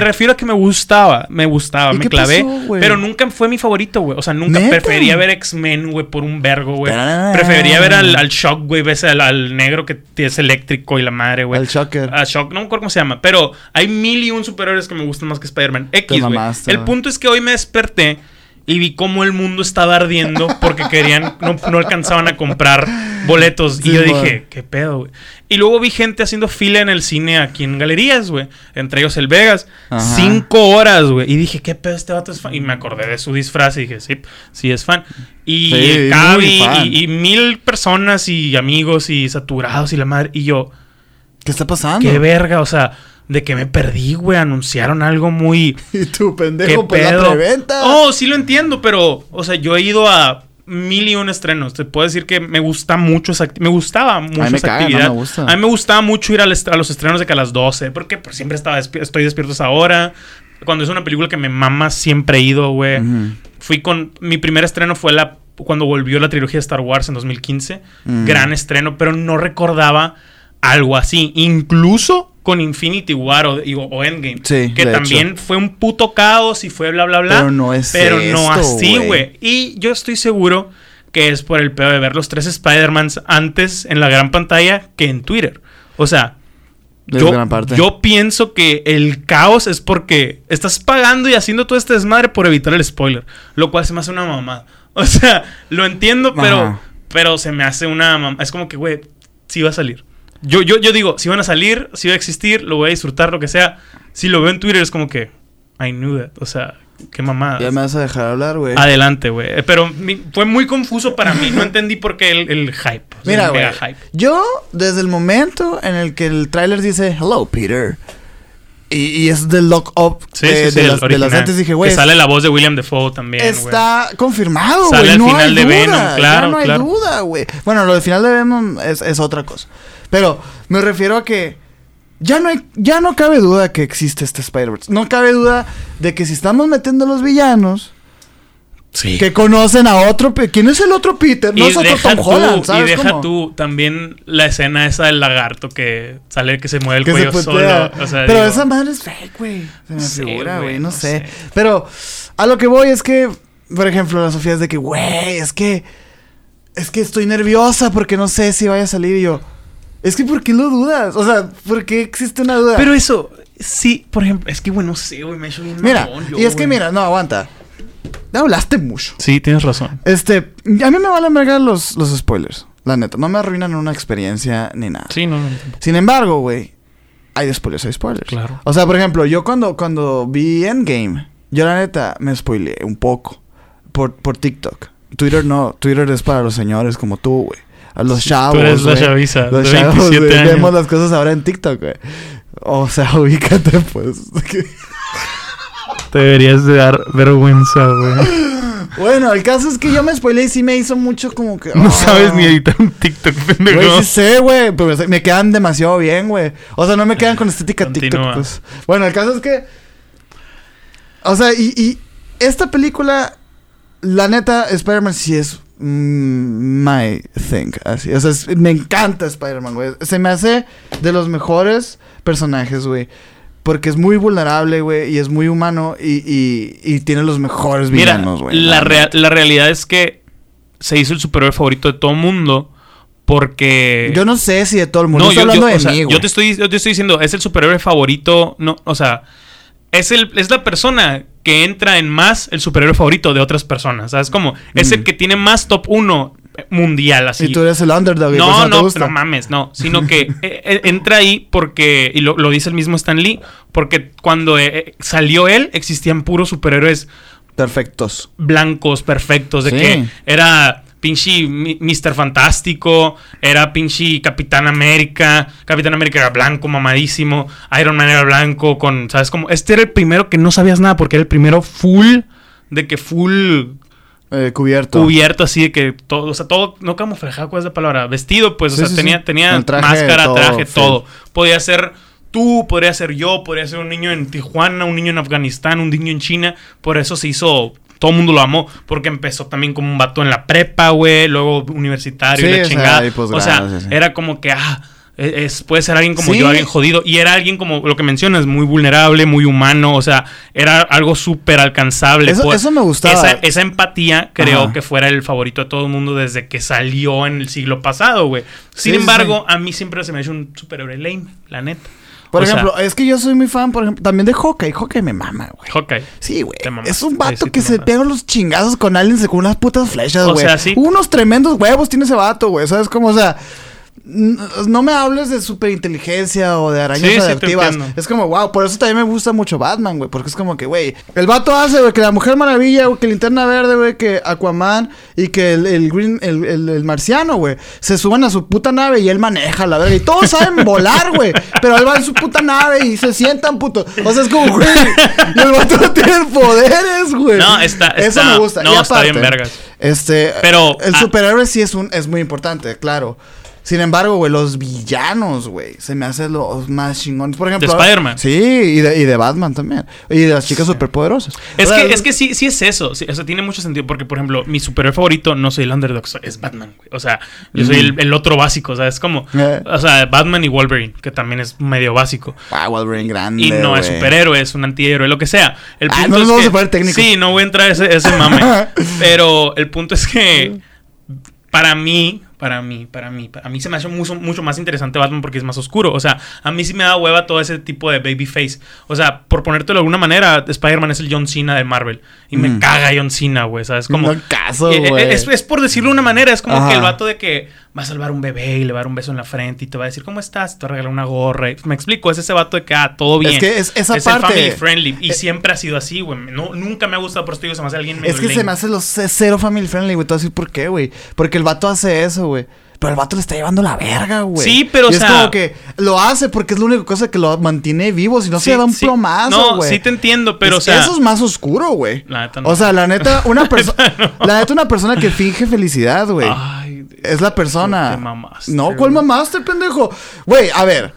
refiero a que me gustaba, me gustaba, me clavé, pero nunca fue mi favorito, güey. O sea, nunca prefería ver X-Men, güey, por un vergo, güey. Prefería ver al, al Shock, güey, ves al, negro que es eléctrico y la madre, güey. Al Shocker. A Shock, no me acuerdo cómo se llama, pero hay mil y un superhéroes que me gustan más que Spider-Man. X, güey. El punto es que hoy me desperté y vi cómo el mundo estaba ardiendo porque querían, no, alcanzaban a comprar boletos. y yo dije, ¿qué pedo, güey? Y luego vi gente haciendo fila en el cine aquí en galerías, güey. Entre ellos el Vegas. Cinco horas, güey. Y dije, ¿qué pedo este vato es fan? Y me acordé de su disfraz y dije, sí, sí es fan. Y sí, y, mil personas y amigos y saturados y la madre. Y yo, ¿qué está pasando? Qué verga, o sea de que me perdí, güey. Anunciaron algo muy. Y tu pendejo por la preventa. Oh, sí lo entiendo, pero, o sea, yo he ido a mil y un estrenos. Te puedo decir que me gusta mucho esa Me gustaba mucho a esa actividad. A mí me gustaba mucho ir a los estrenos de que a las 12. Porque pues, siempre estaba estoy despierto a esa hora. Cuando es una película que me mama, siempre he ido, güey. Fui con. Mi primer estreno fue la. Cuando volvió la trilogía de Star Wars en 2015. Gran estreno, pero no recordaba algo así. Incluso con Infinity War o, Endgame. que también fue un puto caos y fue bla, bla, bla. Pero no es Pero no así, güey. Y yo estoy seguro que es por el peor de ver los tres Spider-Mans antes en la gran pantalla que en Twitter. O sea, yo, yo, pienso que el caos es porque estás pagando y haciendo todo este desmadre por evitar el spoiler. Lo cual se me hace una mamada. O sea, lo entiendo, pero, pero se me hace una mamada. Es como que, güey, sí va a salir. Yo, yo, yo digo, si van a salir, si va a existir, lo voy a disfrutar, lo que sea. Si lo veo en Twitter es como que, I knew that. O sea, Qué mamada. Ya me vas a dejar hablar, güey. Adelante, güey. Eh, pero fue muy confuso para mí. No entendí por qué el, hype. Mira, güey. Yo, desde el momento en el que el tráiler dice, Hello, Peter. Y, es del lock up de, las, de, las, dije, güey. Que sale la voz de William Defoe también. Está confirmado, güey. Sale al final de Venom, claro. no hay duda, güey. Bueno, lo del final de Venom es, es otra cosa. Pero me refiero a que ya no, hay, ya no cabe duda que existe este Spider-Verse. No cabe duda de que si estamos metiendo a los villanos. Sí. Que conocen a otro. ¿Quién es el otro Peter? No es otro Tom Holland, ¿sabes? Y deja tú también la escena esa del lagarto que sale que se mueve el cuello solo. Pero esa madre es fake, güey. Se me figura, güey. No, sé. Pero a lo que voy es que, por ejemplo, la Sofía es de que, güey, es que. Es que estoy nerviosa porque no sé si vaya a salir. Y yo. Es que ¿por qué lo dudas? O sea, ¿por qué existe una duda? Pero eso, sí, por ejemplo, es que bueno, no sé, güey, me he hecho bien Mira, y es que mira, no, aguanta. Ya hablaste mucho. Sí, tienes razón. Este, a mí me valen verga los, los spoilers. La neta, no me arruinan una experiencia ni nada. Sí, no, no. Sin embargo, güey, hay spoilers, hay spoilers. Claro. O sea, por ejemplo, yo cuando, cuando vi Endgame, yo la neta me spoileé un poco por, por TikTok. Twitter no, Twitter es para los señores como tú, güey a los chavos. Tú eres la chaviza. Los chavos, Vemos las cosas ahora en TikTok, güey. O sea, ubícate, pues. Te deberías de dar vergüenza, güey. Bueno, el caso es que yo me spoilé y sí me hizo mucho como que. No sabes ni editar un TikTok, pendejo. Güey, sí sé, güey. Pero me quedan demasiado bien, güey. O sea, no me quedan con estética TikTok, pues. Bueno, el caso es que. O sea, y, y esta película. La neta, Spider-Man sí es Mm, my thing. Así. O sea, me encanta Spider-Man, güey. Se me hace de los mejores personajes, güey. Porque es muy vulnerable, güey, y es muy humano y, y, tiene los mejores villanos, güey. La, la realidad es que se hizo el superhéroe favorito de todo el mundo porque... Yo no sé si de todo el mundo. No, yo, hablando de mí, yo te, estoy, yo te estoy diciendo, es el superhéroe favorito, no, o sea, es, el, es la persona que entra en más el superhéroe favorito de otras personas. ¿Sabes cómo? Es el mm. que tiene más top 1 mundial, así. Y tú eres el underdog. No, no, no, mames, no. Sino que eh, eh, entra ahí porque, y lo, dice el mismo Stan Lee, porque cuando eh, salió él existían puros superhéroes. Perfectos. Blancos, perfectos, de que era pinche Mr. Fantástico, era pinche Capitán América, Capitán América era blanco, mamadísimo, Iron Man era blanco, con, ¿sabes cómo? Este era el primero que no sabías nada porque era el primero full, de que full... Eh, cubierto. Cubierto, así de que todo, o sea, todo, no camuflajado, ¿cuál es la palabra? Vestido, pues, o sea, tenía, tenía máscara, traje, todo. Podía ser tú, podría ser yo, podría ser un niño en Tijuana, un niño en Afganistán, un niño en China. Por eso se hizo todo el mundo lo amó porque empezó también como un vato en la prepa, güey, luego universitario y la chingada. o sea, era como que, ah, es, puede ser alguien como yo, alguien jodido. Y era alguien como lo que mencionas, muy vulnerable, muy humano. O sea, era algo súper alcanzable. Eso, pues, me gustaba. Esa, empatía creo que fuera el favorito de todo el mundo desde que salió en el siglo pasado, güey. Sin embargo, a mí siempre se me ha hecho un superhéroe lame, la neta. Por ejemplo, es que yo soy muy fan, por ejemplo, también de Hawkeye. Hawkeye me mama, güey. Hawkeye. Sí, güey. Es un vato que se pega los chingazos con aliens con unas putas flechas, güey. O sea, sí. Unos tremendos huevos tiene ese vato, güey. ¿Sabes cómo? O sea, no me hables de superinteligencia o de arañas adaptivas. es como, wow, por eso también me gusta mucho Batman, güey. Porque es como que, güey, el vato hace, güey, que la Mujer Maravilla, güey, que Linterna Verde, güey, que Aquaman y que el, Green, el, el, marciano, güey, se suban a su puta nave y él maneja la verga. Y todos saben volar, güey. Pero él va en su puta nave y se sientan, puto. O sea, es como, güey, y el vato no tiene poderes, güey. No, está, Eso me gusta. No, está bien vergas. Este, pero el ah, superhéroe sí es un es muy importante, claro. Sin embargo, güey, los villanos, güey, se me hacen los más chingones. Por ejemplo, de Spider-Man. Sí, y de, y de, Batman también. Y de las chicas superpoderosas. Es que, es que sí, sí es eso. o sea, tiene mucho sentido. Porque, por ejemplo, mi superhéroe favorito no soy el underdog, es Batman, güey. O sea, yo soy el, otro básico. O sea, es como. Eh. O sea, Batman y Wolverine, que también es medio básico. Ah, Wolverine grande. Y no es superhéroe, es un antihéroe, lo que sea. El ah, no es vamos a poner técnico. Sí, no voy a entrar a ese, ese mame. pero el punto es que para mí, para mí, para mí, a mí se me hace mucho, mucho más interesante Batman porque es más oscuro. O sea, a mí sí me da hueva todo ese tipo de babyface. O sea, por ponértelo de alguna manera, Spider-Man es el John Cena de Marvel. Y me mm. caga John Cena, güey. ¿Sabes? Como. No caso, eh, eh, güey. Es, es, por decirlo de una manera. Es como que el vato de que va a salvar un bebé y le va a dar un beso en la frente y te va a decir, ¿cómo estás? Te va a regalar una gorra. me explico, es ese vato de que, ah, todo bien. Es que es esa es parte. family friendly. Y eh, siempre ha sido así, güey. No, nunca me ha gustado, por esto digo, se me hace alguien Es que se me hace los cero family friendly, güey. Te voy a decir por qué, güey. Porque el vato hace eso, güey. Pero el vato le está llevando la verga, güey. Sí, pero o sea, es como que lo hace porque es la única cosa que lo mantiene vivo. Si no, se da un plomazo, güey. No, sí te entiendo, pero o sea. Eso es más oscuro, güey. La neta no. O sea, la neta, una persona. La neta, una persona que finge felicidad, güey. Ay, es la persona. Te mamaste, no, ¿cuál mamaste, pendejo? Güey, a ver.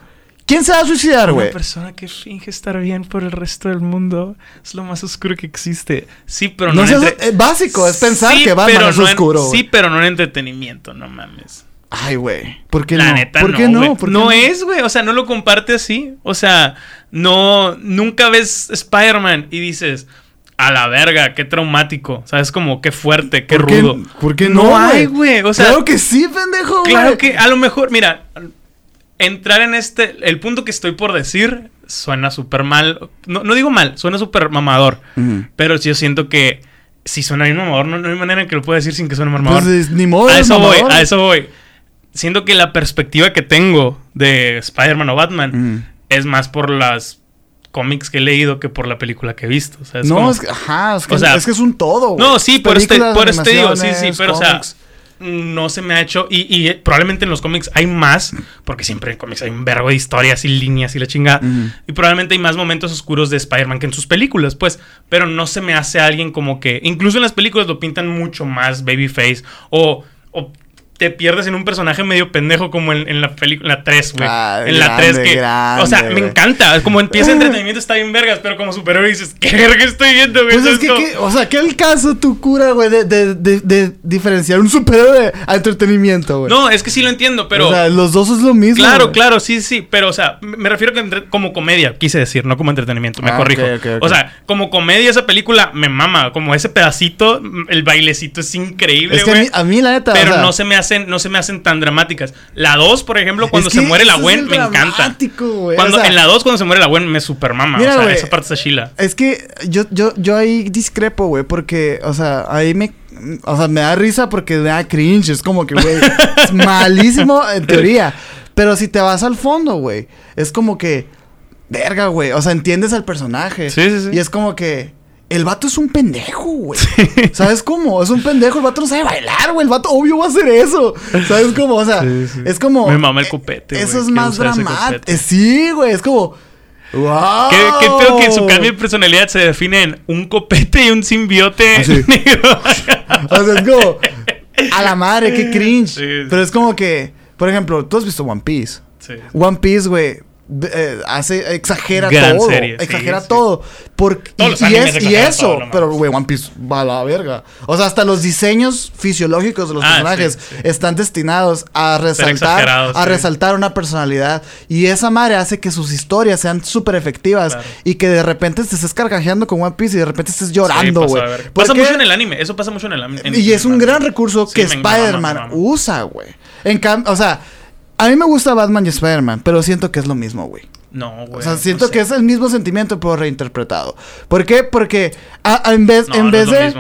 ¿Quién se va a suicidar, güey? Una persona que finge estar bien por el resto del mundo es lo más oscuro que existe. Sí, pero no, no es básico, es pensar que Batman es oscuro. sí, pero no en entretenimiento, no mames. Ay, güey. ¿Por qué La neta, ¿Por qué no? no, es, güey. O sea, no lo comparte así. O sea, no. Nunca ves Spider-Man y dices. A la verga, qué traumático. ¿Sabes? Como qué fuerte, qué rudo. ¿Por qué no? No hay, güey. O sea. Claro que sí, pendejo, güey. Claro que a lo mejor, mira, entrar en este. El punto que estoy por decir suena súper mal. No, digo mal, suena súper mamador. Pero sí yo siento que si suena bien mamador, no, hay manera en que lo pueda decir sin que suene mamador. Pues ni modo. A eso voy, a eso voy siento que la perspectiva que tengo de Spider-Man o Batman es más por las cómics que he leído que por la película que he visto. no, es, ajá, es que, es un todo. No, sí, por este, por este digo, sí, sí, pero o sea, no se me ha hecho. Y, probablemente en los cómics hay más, porque siempre en cómics hay un verbo de historias y líneas y la chinga. Y probablemente hay más momentos oscuros de Spider-Man que en sus películas, pues. Pero no se me hace alguien como que. Incluso en las películas lo pintan mucho más babyface o, o te pierdes en un personaje medio pendejo como en, la película, en la 3, güey. Ah, en la 3 que... o sea, me encanta. Como empieza entretenimiento está bien vergas, pero como superhéroe dices, ¿qué verga estoy viendo, güey? Pues es que, o sea, ¿qué el caso tu cura, güey, de, de, de, diferenciar un superhéroe a entretenimiento, güey? No, es que sí lo entiendo, pero... O sea, los dos es lo mismo. Claro, claro, sí, sí. Pero, o sea, me refiero que como comedia, quise decir, no como entretenimiento, me ah, corrijo. O sea, como comedia esa película me mama. Como ese pedacito, el bailecito es increíble, güey. Es que a mí, la neta... Pero no se me hacen, no se me hacen tan dramáticas. La 2, por ejemplo, cuando se muere la Gwen, me encanta. Cuando, en la 2, cuando se muere la Gwen, me super mama. o sea, esa parte está chila. Es que yo, yo, yo ahí discrepo, güey, porque, o sea, ahí me o sea, me da risa porque me da cringe. Es como que, güey, es malísimo en teoría. Pero si te vas al fondo, güey, es como que, verga, güey. O sea, entiendes al personaje. Sí, sí, sí. Y es como que, el vato es un pendejo, güey. ¿Sabes cómo? Es un pendejo. El vato no sabe bailar, güey. El vato obvio va a hacer eso. ¿Sabes cómo? O sea, es como. Me mama el copete. Eso es más dramático. Sí, güey. Es como. ¡Wow! ¿Qué, qué que en su cambio de personalidad se define en un copete y un simbiote ah, o sea, es como. A la madre, qué cringe. Pero es como que. Por ejemplo, tú has visto One Piece. Sí. One Piece, güey eh, hace, exagera todo. exagera todo. Porque, y, eso, pero güey, One Piece va a la verga. O sea, hasta los diseños fisiológicos de los ah, personajes están destinados a resaltar, a resaltar una personalidad. Y esa madre hace que sus historias sean súper efectivas. Y que de repente te estés carcajeando con One Piece y de repente estés llorando, güey. Pasa, mucho en el anime, eso pasa mucho en el anime. y es un gran recurso que Spider-Man usa, güey. En cambio, o sea, a mí me gusta Batman y Spider-Man, pero siento que es lo mismo, güey. No, güey. O sea, siento que es el mismo sentimiento, pero reinterpretado. ¿Por qué? Porque en vez, en vez de.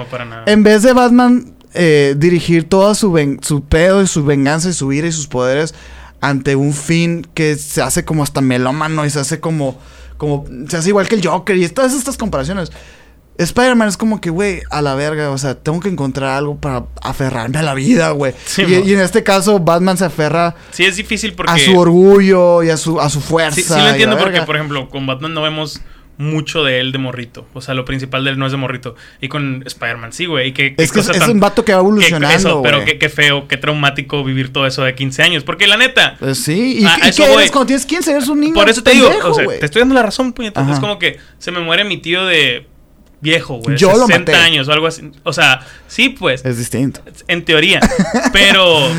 En vez de Batman eh, dirigir todo su, su pedo y su venganza y su ira y sus poderes ante un fin que se hace como hasta melómano y se hace como. como se hace igual que el Joker y todas estas comparaciones. Spider-Man es como que, güey, a la verga, o sea, tengo que encontrar algo para aferrarme a la vida, güey. y, en este caso, Batman se aferra. Sí, es difícil porque. A su orgullo y a su, a su fuerza. Sí, sí lo entiendo porque, por ejemplo, con Batman no vemos mucho de él de morrito. O sea, lo principal de él no es de morrito. Y con Spider-Man, sí, güey. es que es, un vato que va evolucionando. eso, pero qué, feo, qué traumático vivir todo eso de 15 años. Porque la neta. Pues sí, y, qué eres cuando tienes 15, eres un niño. Por eso te digo, o sea, te estoy dando la razón, puñetazo. Es como que se me muere mi tío de viejo, güey. Yo 60 años o algo así. O sea, sí, pues. Es distinto. En teoría. pero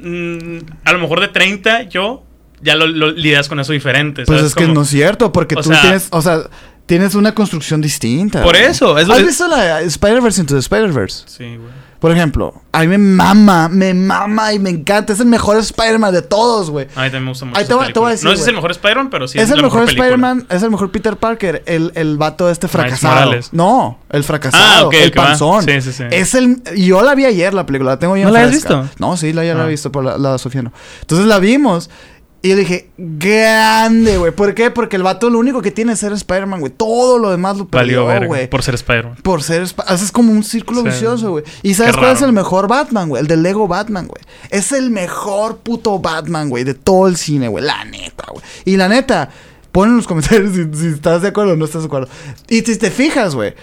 mm, a lo mejor de 30 yo ya lo, lidas con eso diferente. Pues es que no es cierto, porque tú tienes, o sea, tienes una construcción distinta. Por eso. Es ¿Has visto la Spider-Verse into the Spider-Verse? Sí, güey. Por ejemplo, a mí me mama, me mama y me encanta. Es el mejor Spider-Man de todos, güey. A mí también me gusta mucho. Ahí te, voy a decir, no es el mejor Spider-Man, pero sí es, es el mejor, Spider-Man, es el mejor Peter Parker, el, el vato este fracasado. No, el fracasado, ah, el, panzón. Sí, sí, sí. Es el yo la vi ayer la película, la tengo bien ¿No la has visto? No, sí, la ya la he ah. visto por la, la Sofiano. Entonces la vimos y yo dije, grande, güey. ¿Por qué? Porque el vato lo único que tiene es ser Spider-Man, güey. Todo lo demás lo perdió, güey. Por ser Spider-Man. Por ser Spider-Man. Es como un círculo vicioso, güey. ¿Y sabes cuál es el mejor Batman, güey? El de Lego Batman, güey. Es el mejor puto Batman, güey, de todo el cine, güey. La neta, güey. Y la neta, pon en los comentarios si, estás de acuerdo o no estás de acuerdo. Y si te fijas, güey.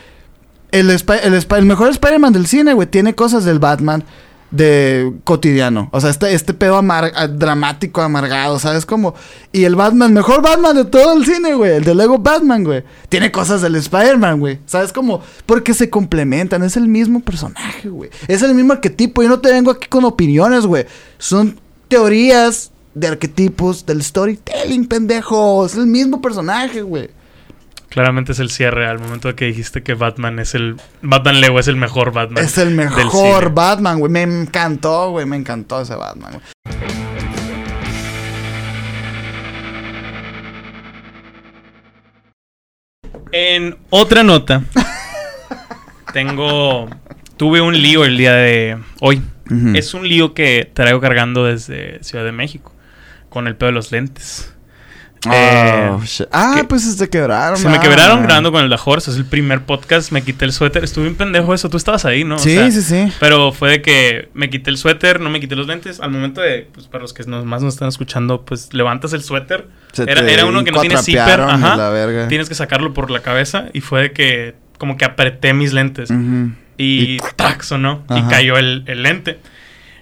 El, el, el mejor Spider-Man del cine, güey, tiene cosas del Batman de cotidiano. O sea, este, este pedo dramático, amargado, ¿sabes cómo? Y el Batman, mejor Batman de todo el cine, güey. El de Lego Batman, güey. Tiene cosas del Spider-Man, güey. ¿Sabes cómo? Porque se complementan. Es el mismo personaje, güey. Es el mismo arquetipo. Yo no te vengo aquí con opiniones, güey. Son teorías de arquetipos del storytelling, pendejo. Es el mismo personaje, güey. Claramente es el cierre al momento de que dijiste que Batman es el. Batman Lego es el mejor Batman. Es el mejor Batman, güey. Me encantó, güey. Me encantó ese Batman, güey. En otra nota, tengo. Tuve un lío el día de hoy. Es un lío que traigo cargando desde Ciudad de México. Con el pedo de los lentes. Eh, oh, ah, pues se quebraron. Se me quebraron grabando con el The Horse. Es el primer podcast. Me quité el suéter. Estuve un pendejo eso. Tú estabas ahí, ¿no? Sí, sí, sí. Pero fue de que me quité el suéter, no me quité los lentes. Al momento de, pues para los que más nos están escuchando, pues levantas el suéter. Era, uno que no tiene zipper. Ajá. Tienes que sacarlo por la cabeza. Y fue de que como que apreté mis lentes. Y, y no Y cayó el, el lente.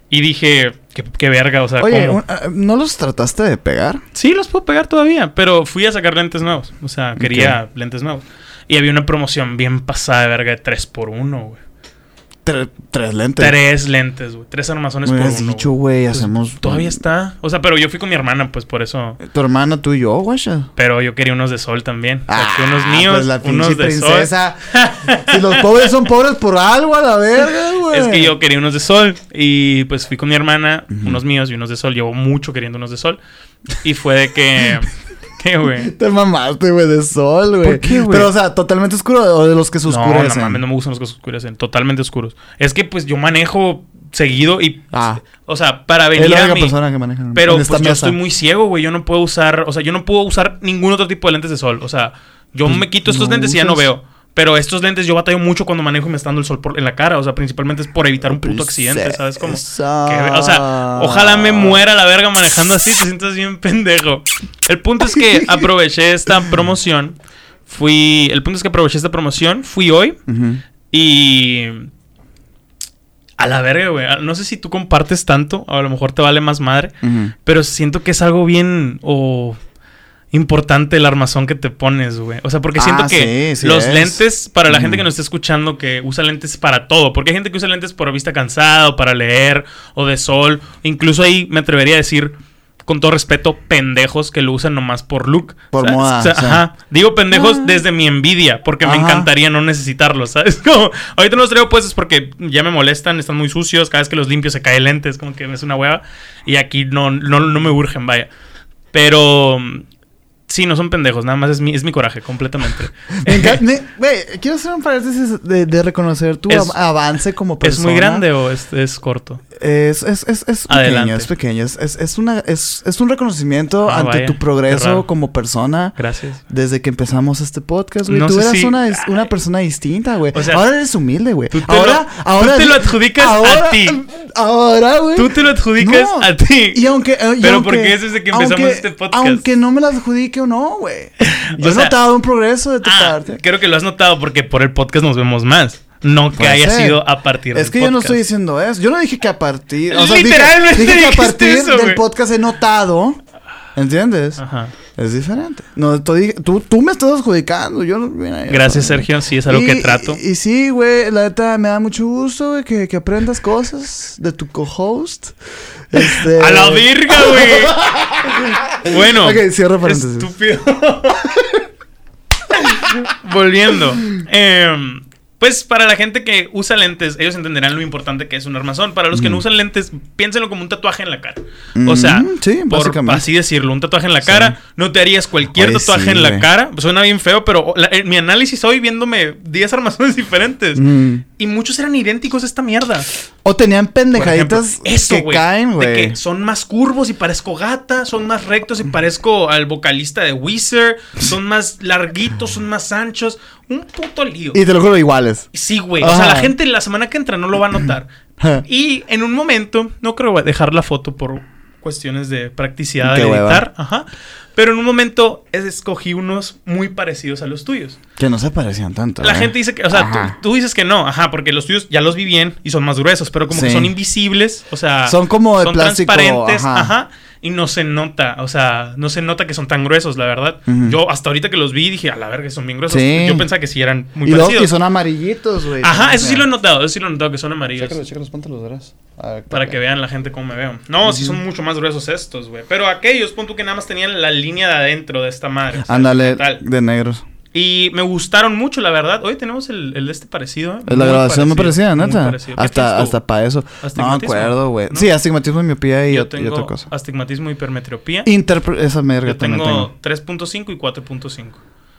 Y dije, qué, verga, o sea, Oye, ah, ¿no los trataste de pegar? Sí, los puedo pegar todavía, pero fui a sacar lentes nuevos. O sea, quería lentes nuevos. Y había una promoción bien pasada de verga de 3 por 1 güey tres lentes. Tres lentes, güey. Tres armazones por uno. dicho, güey, pues, hacemos... Todavía está. O sea, pero yo fui con mi hermana, pues por eso... ¿Tu hermana, tú y yo, güey? Pero yo quería unos de sol también. Ah, unos míos, pues unos de princesa. sol. si los pobres son pobres por algo, a la verga, güey. Es que yo quería unos de sol. Y pues fui con mi hermana, unos míos y unos de sol. Llevo mucho queriendo unos de sol. Y fue de que... qué, güey? Te mamaste, güey, de sol, güey. ¿Por qué, güey? Pero, o sea, ¿totalmente oscuro o de los que se oscurecen? No, no, no me gustan los que se oscurecen. Totalmente oscuros. Es que, pues, yo manejo seguido y... Ah. O sea, para venir es la a mí... persona que maneja Pero, pues, yo estoy muy ciego, güey. Yo no puedo usar... O sea, yo no puedo usar ningún otro tipo de lentes de sol. O sea, yo pues, me quito estos lentes y ya no veo. Pero estos lentes yo batallo mucho cuando manejo y me está dando el sol en la cara. O sea, principalmente es por evitar un puto accidente, ¿sabes cómo? o sea, ojalá me muera la verga manejando así, te sientas bien pendejo. El punto es que aproveché esta promoción. Fui. El punto es que aproveché esta promoción. Fui hoy. Y. A la verga, güey. No sé si tú compartes tanto. A lo mejor te vale más madre. Pero siento que es algo bien. O importante el armazón que te pones, güey. O sea, porque siento ah, que los lentes, para la gente que nos está escuchando, que usa lentes para todo, porque hay gente que usa lentes por vista cansada, o para leer, o de sol, incluso ahí me atrevería a decir, con todo respeto, pendejos que lo usan nomás por look. Por moda. Ajá. Digo pendejos ah. desde mi envidia, porque me encantaría no necesitarlos, ¿sabes? Como, ahorita no los traigo puestos porque ya me molestan, están muy sucios, cada vez que los limpio se cae lentes, como que es una hueva, y aquí no, no, no me urgen, vaya. Pero Sí, no son pendejos, nada más es mi, es mi coraje, completamente. quiero hacer un paréntesis de, reconocer tu avance como persona. ¿Es muy grande o es, es corto? Es, es, es, es pequeño, es pequeño. Es, es, una, es, es un reconocimiento ah, ante tu progreso como persona. Gracias. Desde que empezamos este podcast, güey. tú eras una, una persona distinta, güey. ahora eres humilde, güey. Ahora, ahora. Tú te lo adjudicas a ti. Ahora, güey. Tú te lo adjudicas a ti. Y aunque. Eh, Pero porque es desde que empezamos este podcast. Aunque no me lo adjudique o no, güey. Yo he notado un progreso de tu ah, parte. Creo que lo has notado porque por el podcast nos vemos más. No que haya sido a partir Es que yo no estoy diciendo eso. Yo no dije que a partir. O sea, Literalmente dije, que a partir del podcast he notado. ¿Entiendes? Ajá. Es diferente. No, tú, tú me estás adjudicando. Yo no, Gracias, Sergio. Sí, es algo que trato. Y, sí, güey, la neta me da mucho gusto, güey, que, que aprendas cosas de tu co-host. Este... ¡A la virga, güey! bueno. Ok, cierra paréntesis. Estúpido. Volviendo. Eh, Pues para la gente que usa lentes, ellos entenderán lo importante que es un armazón. Para los que no usan lentes, piénsenlo como un tatuaje en la cara. O sea, sí, por así decirlo, un tatuaje en la cara. No te harías cualquier tatuaje en la cara. Suena bien feo, pero eh, mi análisis hoy viéndome 10 armazones diferentes. Y muchos eran idénticos a esta mierda. O tenían pendejaditas que caen, güey. De que son más curvos y parezco gata, son más rectos y parezco al vocalista de Wizard, son más larguitos, son más anchos. Un puto lío. Y te lo juro iguales. Sí, güey. O sea, la gente la semana que entra no lo va a notar. y en un momento, no creo dejar la foto por cuestiones de practicidad de editar. Ajá. Pero en un momento escogí unos muy parecidos a los tuyos. Que no se parecían tanto. La ¿eh? gente dice que, o sea, tú, dices que no, ajá, porque los tuyos ya los vi bien y son más gruesos, pero como que son invisibles, o sea, son como de plástico, transparentes, ajá y no se nota, o sea, no se nota que son tan gruesos, la verdad. Yo hasta ahorita que los vi dije, a la verga, son bien gruesos. Yo pensaba que sí eran muy y parecidos. Y son amarillitos, güey. Ajá, eso sí lo he notado, eso sí lo he notado que son amarillos. Chécalos, chécalos, ponte los Para que vean la gente cómo me veo. No, sí son mucho más gruesos estos, güey. Pero aquellos, punto que nada más tenían la línea de adentro de esta madre. Ándale, de negros. Y me gustaron mucho, la verdad. Hoy tenemos el, el de este parecido. ¿eh? La grabación me parecía, neta. Hasta, hasta para eso. No me acuerdo, güey. Sí, astigmatismo y miopía y, Yo tengo otra cosa. Astigmatismo y hipermetropía. esa merga Yo tengo 3.5 y 4.5.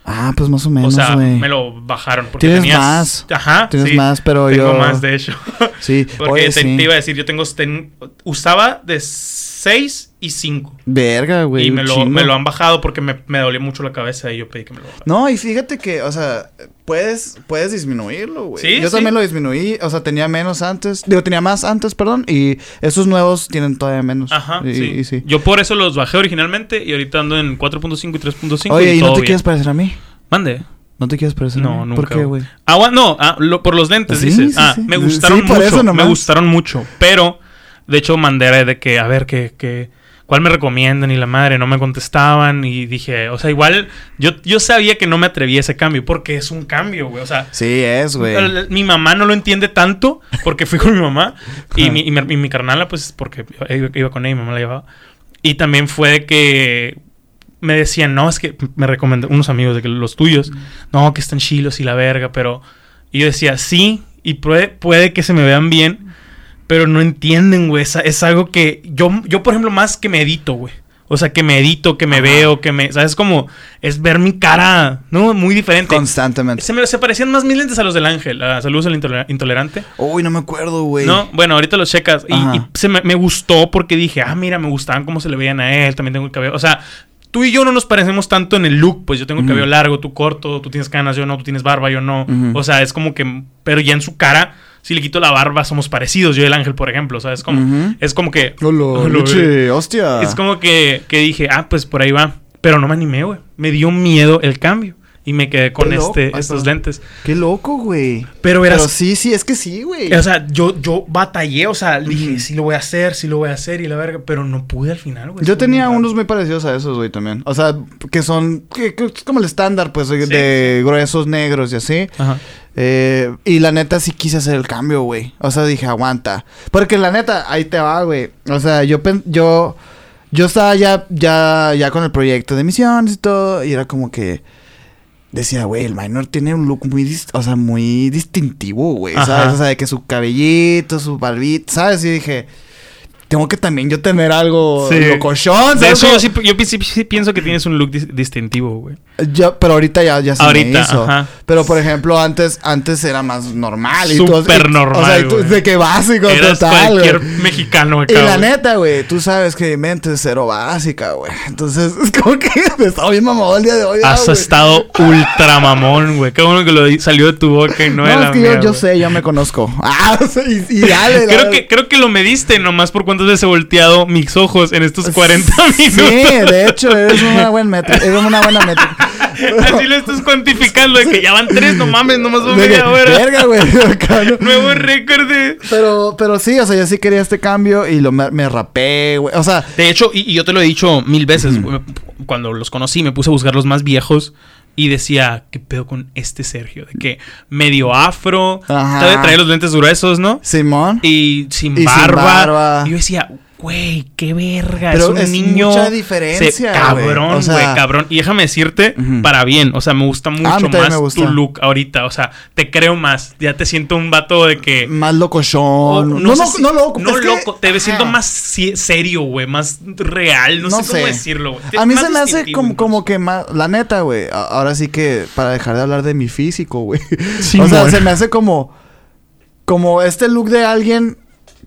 Ah, pues más o menos, O sea, me lo bajaron. Porque Tienes más. Ajá. Tienes más, pero yo... Tengo más, de hecho. Sí. porque te, iba a decir, yo tengo... usaba de 6 y 5. Verga, güey. Y me lo, me lo, han bajado porque me, me dolió mucho la cabeza y yo pedí que me lo bajaran. No, y fíjate que, o sea, puedes, puedes disminuirlo, güey. Sí, yo también lo disminuí, o sea, tenía menos antes. Digo, tenía más antes, perdón. Y esos nuevos tienen todavía menos. Ajá. sí. sí. Yo por eso los bajé originalmente y ahorita ando en 4.5 y 3.5. Oye, ¿y, no te quieres parecer a mí? Mande. ¿No te quieres parecer? No, nunca. ¿Por qué, güey? Ah, no, ah, por los lentes, dices. ah, me gustaron mucho. me gustaron mucho. Pero, de hecho, mandé de que, a ver, que, que, ¿cuál me recomiendan? Y la madre no me contestaban. Y dije, o sea, igual, yo, yo sabía que no me atrevía a ese cambio, porque es un cambio, güey. O sea, sí, es, güey. Mi mamá no lo entiende tanto, porque fui con mi mamá. y, mi, y, mi, carnala, pues, porque iba con ella y mi mamá la llevaba. Y también fue de que me decían, no, es que me recomendó unos amigos de que los tuyos, no, que están chilos y la verga, pero y yo decía, sí, y puede, puede que se me vean bien, pero no entienden, güey, es, es, algo que yo, yo, por ejemplo, más que medito, güey. O sea, que medito, que me veo, que me... ¿Sabes? Como es ver mi cara, ¿no? Muy diferente. Constantemente. Se, me, se parecían más mis lentes a los del ángel. A Saludos al intolerante. Uy, no me acuerdo, güey. No, bueno, ahorita los checas. Y, y, se me, me, gustó porque dije, ah, mira, me gustaban cómo se le veían a él. También tengo el cabello. O sea, tú y yo no nos parecemos tanto en el look, pues yo tengo el cabello largo, tú corto, tú tienes canas, yo no, tú tienes barba, yo no. O sea, es como que, pero ya en su cara, si le quito la barba, somos parecidos, yo y el ángel, por ejemplo, o sea, es como, es como que... hostia. Es como que, que dije, ah, pues por ahí va. Pero no me animé, güey. Me dio miedo el cambio. Y me quedé con este, estos lentes. Qué loco, güey. Pero Pero sí, sí, es que sí, güey. O sea, yo, yo batallé, o sea, dije, sí lo voy a hacer, sí lo voy a hacer y la verga, pero no pude al final, güey. Yo tenía unos muy parecidos a esos, güey, también. O sea, que son, que, es como el estándar, pues, de gruesos negros y así. Ajá. Eh, y la neta sí quise hacer el cambio, güey. O sea, dije, aguanta. Porque la neta, ahí te va, güey. O sea, yo, yo, yo estaba ya, ya, ya con el proyecto de misiones y todo. Y era como que decía, güey, el minor tiene un look muy, o sea, muy distintivo, güey, ¿sabes? O sea, de que su cabellito, su barbita, ¿sabes? Y dije, tengo que también yo tener algo sí. locochón. De eso yo, sí, yo sí, pienso que tienes un look distintivo, güey. Yo, pero ahorita ya, ya se ahorita, me hizo. Ajá. Pero por ejemplo, antes, antes era más normal. Súper normal. O sea, tú, de que básico, Eras total. Cualquier mexicano, güey. Y la neta, güey, tú sabes que mi mente es cero básica, güey. Entonces, es como que me estaba bien mamón el día de hoy. Has estado ultra mamón, güey. Qué bueno que lo salió de tu boca y no, no de la es que yo, yo, sé, yo me conozco. Ah, y, y dale, creo, que, creo que lo mediste nomás por cuántas veces he volteado mis ojos en estos 40 minutos. Sí, de hecho, es una buena meta. Es una buena meta. Así lo estás cuantificando de que ya van tres, no mames, nomás va media hora. Verga, güey. Nuevo récord de. Pero, pero sí, o sea, yo sí quería este cambio y lo me, rapé, güey. O sea. De hecho, y, yo te lo he dicho mil veces, cuando los conocí, me puse a buscar los más viejos. Y decía, ¿qué pedo con este Sergio? De que medio afro, trae los lentes gruesos, ¿no? Simón. Y sin, barba. Y yo decía, güey, qué verga. Pero es un niño. Mucha diferencia. cabrón, güey, cabrón. Y déjame decirte, para bien. O sea, me gusta mucho más tu look ahorita. O sea, te creo más. Ya te siento un vato de que. Más locochón. no, no, no, loco. No loco. Te siento más serio, güey. Más real. No, sé, cómo decirlo, güey. A mí se me hace como, como que más. La neta, güey. Ahora sí que para dejar de hablar de mi físico, güey. o sea, se me hace como. Como este look de alguien.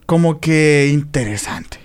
Como que interesante.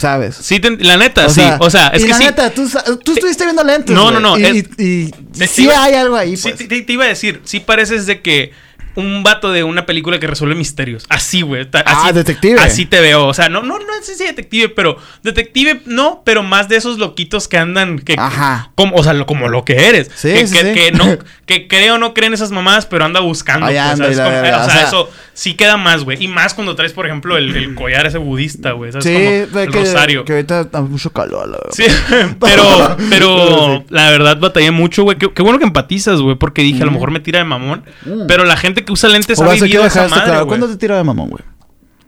¿Sabes? Sí, la neta, sí. o sea, es y que la neta, tú, tú estuviste viendo lentes. No, no, no. Y, y, sí hay algo ahí. Pues. Sí, te, te, iba a decir, sí pareces de que un vato de una película que resuelve misterios. Así, güey. Ah, detective. Así te veo. O sea, no, no, no sé si detective, pero detective no, pero más de esos loquitos que andan. Que, Ajá. Como, o sea, como lo que eres. Sí, que, sí, que, no, que creo no creen esas mamadas, pero anda buscando. Pues, o, sea, eso sí queda más, güey. Y más cuando traes, por ejemplo, el, collar ese budista, güey. Sí, como el que, rosario. Que ahorita está mucho calor, la Sí, pero, pero la verdad batallé mucho, güey. Qué, bueno que empatizas, güey, porque dije, a lo mejor me tira de mamón. Mm. Pero la gente que usa lentes ha vivido esa madre, claro. ¿Cuándo te tira de mamón, güey?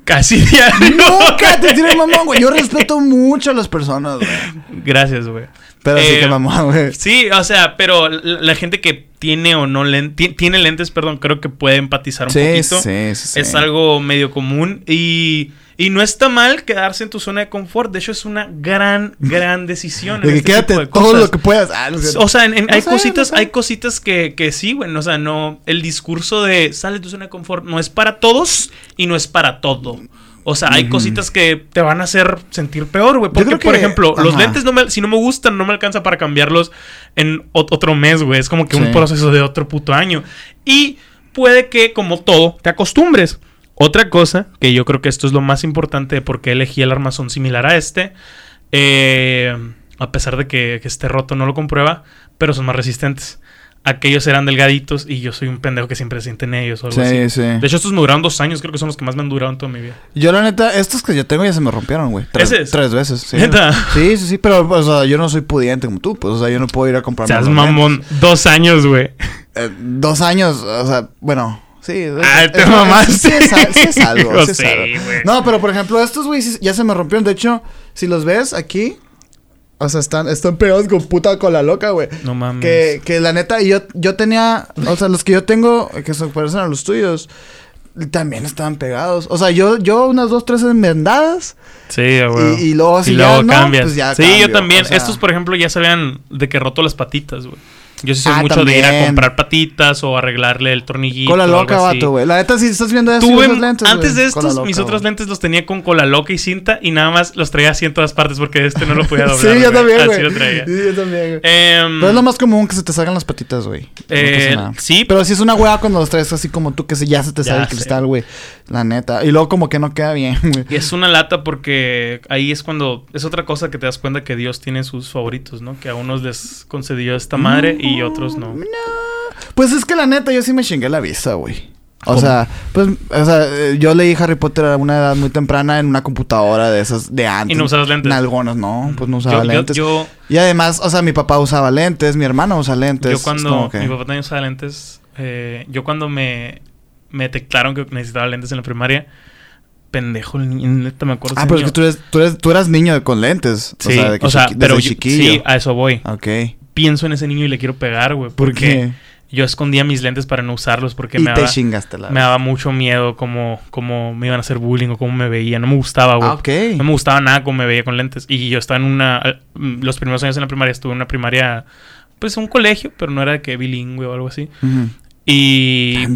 Casi diario. Nunca te tira de mamón, güey. Yo respeto mucho a las personas, güey. Gracias, güey. Pero sí que eh, mamón, güey. Sí, o sea, pero la, gente que tiene o no lentes, tiene lentes, perdón, creo que puede empatizar un poquito. Sí, sí, sí. Es algo medio común y y no está mal quedarse en tu zona de confort. De hecho, es una gran, gran decisión. de que este quédate todo lo que puedas. Ah, o sea, hay cositas, hay cositas que, que sí, güey. O sea, no. El discurso de sale de tu zona de confort no es para todos y no es para todo. O sea, hay cositas que te van a hacer sentir peor, güey. Porque, por ejemplo, los lentes, no me, si no me gustan, no me alcanza para cambiarlos en otro mes, güey. Es como que un proceso de otro puto año. Y puede que, como todo, te acostumbres. Otra cosa, que yo creo que esto es lo más importante de por qué elegí el armazón similar a este, eh, a pesar de que, que esté roto, no lo comprueba, pero son más resistentes aquellos eran delgaditos y yo soy un pendejo que siempre se siente en ellos o algo sí, Sí. De hecho, estos me duraron dos años, creo que son los que más me han durado en toda mi vida. Yo, la neta, estos que yo tengo ya se me rompieron, güey. Tres, tres veces. Sí. ¿Neta? Sí, sí, sí, pero o sea, yo no soy pudiente como tú, pues, o sea, yo no puedo ir a comprar. Seas mamón, dos años, güey. Eh, dos años, o sea, bueno. Sí, ah, te mamás. Sí, es, algo. sí, No, pero por ejemplo, estos, güey, ya se me rompieron. De hecho, si los ves aquí, o sea, están, están pegados con puta cola loca, güey. No mames. Que, que la neta, yo, yo tenía, o sea, los que yo tengo, que se parecen a los tuyos, también estaban pegados. O sea, yo, yo unas dos, tres enmendadas. Sí, güey. Y, luego así ya, cambias. Pues ya sí, yo también. Estos, por ejemplo, ya se de que roto las patitas, güey. Yo sí soy ah, mucho de ir a comprar patitas o arreglarle el tornillito. Cola loca, vato, güey. La neta, si estás viendo eso, lentes, Antes de estos, mis otros lentes los tenía con cola loca y cinta y nada más los traía así en todas partes porque este no lo podía doblar. sí, yo también, güey. Así lo traía. Sí, yo también, güey. Em, Pero es lo más común que se te salgan las patitas, güey. Eh, sí. Pero si es una hueá cuando los traes así como tú, que ya se te sale el cristal, güey. La neta. Y luego como que no queda bien, güey. Y es una lata porque ahí es cuando... Es otra cosa que te das cuenta que Dios tiene sus favoritos, ¿no? Que a unos les concedió esta madre y otros no. Pues es que la neta, yo sí me chingué la vista, güey. O sea, pues, o sea, eh, yo leí Harry Potter a una edad muy temprana en una computadora de esas de antes. ¿Y no usabas lentes? En algunos, no, pues no usaba lentes. y además, o sea, mi papá usaba lentes, mi hermano usa lentes. Yo cuando, mi papá también usaba lentes, eh, yo cuando me, me detectaron que necesitaba lentes en la primaria, pendejo, neta me acuerdo. Ah, pero es que tú eres, tú eres, tú eras niño con lentes. Sí, o sea, de que o sea pero chiquillo. sí, a eso voy. Ok pienso en ese niño y le quiero pegar, güey. Porque yo escondía mis lentes para no usarlos porque me, daba, me daba mucho miedo como, como me iban a hacer bullying o cómo me veía. No me gustaba, güey. Ah, no me gustaba nada cómo me veía con lentes. Y yo estaba en una... Los primeros años en la primaria estuve en una primaria... Pues un colegio, pero no era de que bilingüe o algo así. Y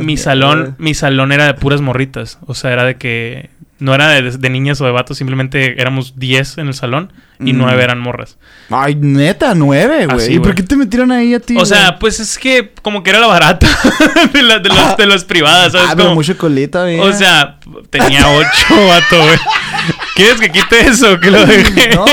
mi salón, mi salón era de puras morritas. O sea, era de que no era de, niñas o de vatos, simplemente éramos 10 en el salón y mm. nueve eran morras. Ay, neta, nueve, güey. ¿Y por qué te metieron ahí a ti? O sea, pues es que como que era la barata de, de, las privadas, ¿sabes? Ah, pero mucho colita, güey. O sea, tenía ocho, vato, güey. ¿Quieres que quite eso? Que lo deje. no,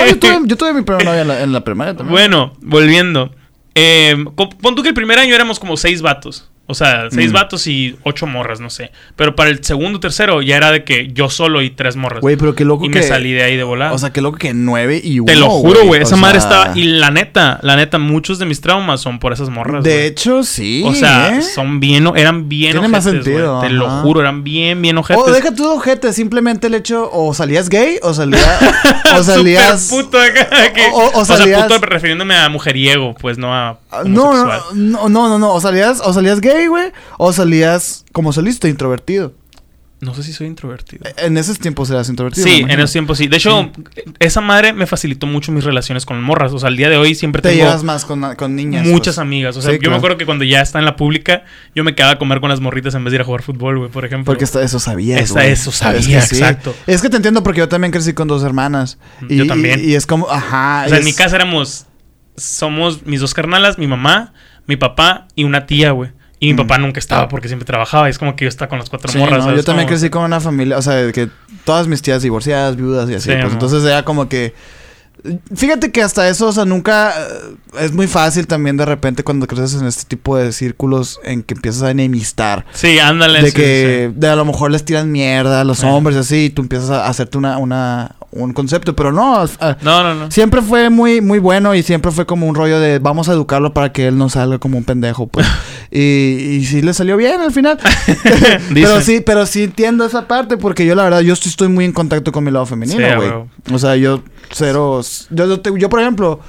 yo tuve, mi primera novia en la, primaria también. Bueno, volviendo. Eh, pon tú que el primer año éramos como seis vatos. O sea, seis mm. vatos y ocho morras, no sé. Pero para el segundo, tercero, ya era de que yo solo y tres morras. Güey, pero qué loco y que... Y me salí de ahí de volar. O sea, qué loco que nueve y uno, Te lo juro, güey. Esa madre estaba... Y la neta, la neta, muchos de mis traumas son por esas morras, De hecho, sí. O sea, ¿eh? son bien... Eran bien Tiene más sentido. Te lo juro, eran bien, bien ojetes. O deja tu ojete. Simplemente el hecho... O salías gay o salías... o salías... puto acá, o, o, salías... O sea, puto refiriéndome a mujeriego, pues, no a... No, no, no, no, no. O salías... O salías gay, güey. O salías como solista, introvertido. No sé si soy introvertido. En esos tiempos eras introvertido. Sí, en esos tiempos sí. De hecho, esa madre me facilitó mucho mis relaciones con morras. O sea, al día de hoy siempre Te tengo... llevas más con, niñas. Muchas pues. amigas. O sea, yo me acuerdo que cuando ya está en la pública, yo me quedaba a comer con las morritas en vez de ir a jugar fútbol, güey, por ejemplo. Porque eso sabía, Eso sabía, exacto. Es que te entiendo porque yo también crecí con dos hermanas. Y, yo también. Y, es como, ajá. O sea, en mi casa éramos... Somos mis dos carnalas, mi mamá, mi papá y una tía, güey. Y mi mm. papá nunca estaba porque siempre trabajaba. Es como que yo estaba con las cuatro morras. yo también crecí con una familia, o sea, que todas mis tías divorciadas, viudas y así. pues entonces era como que. Fíjate que hasta eso, o sea, nunca. Eh, es muy fácil también de repente cuando creces en este tipo de círculos en que empiezas a enemistar. Sí, ándale. De que De a lo mejor les tiran mierda a los hombres y así, y tú empiezas a hacerte una, una, un concepto, pero no, no, no, no. Siempre fue muy, muy bueno y siempre fue como un rollo de vamos a educarlo para que él no salga como un pendejo, pues. y, y sí le salió bien al final. pero sí, pero sí entiendo esa parte porque yo la verdad, yo estoy muy en contacto con mi lado femenino, güey. o sea, yo cero, yo, yo por ejemplo,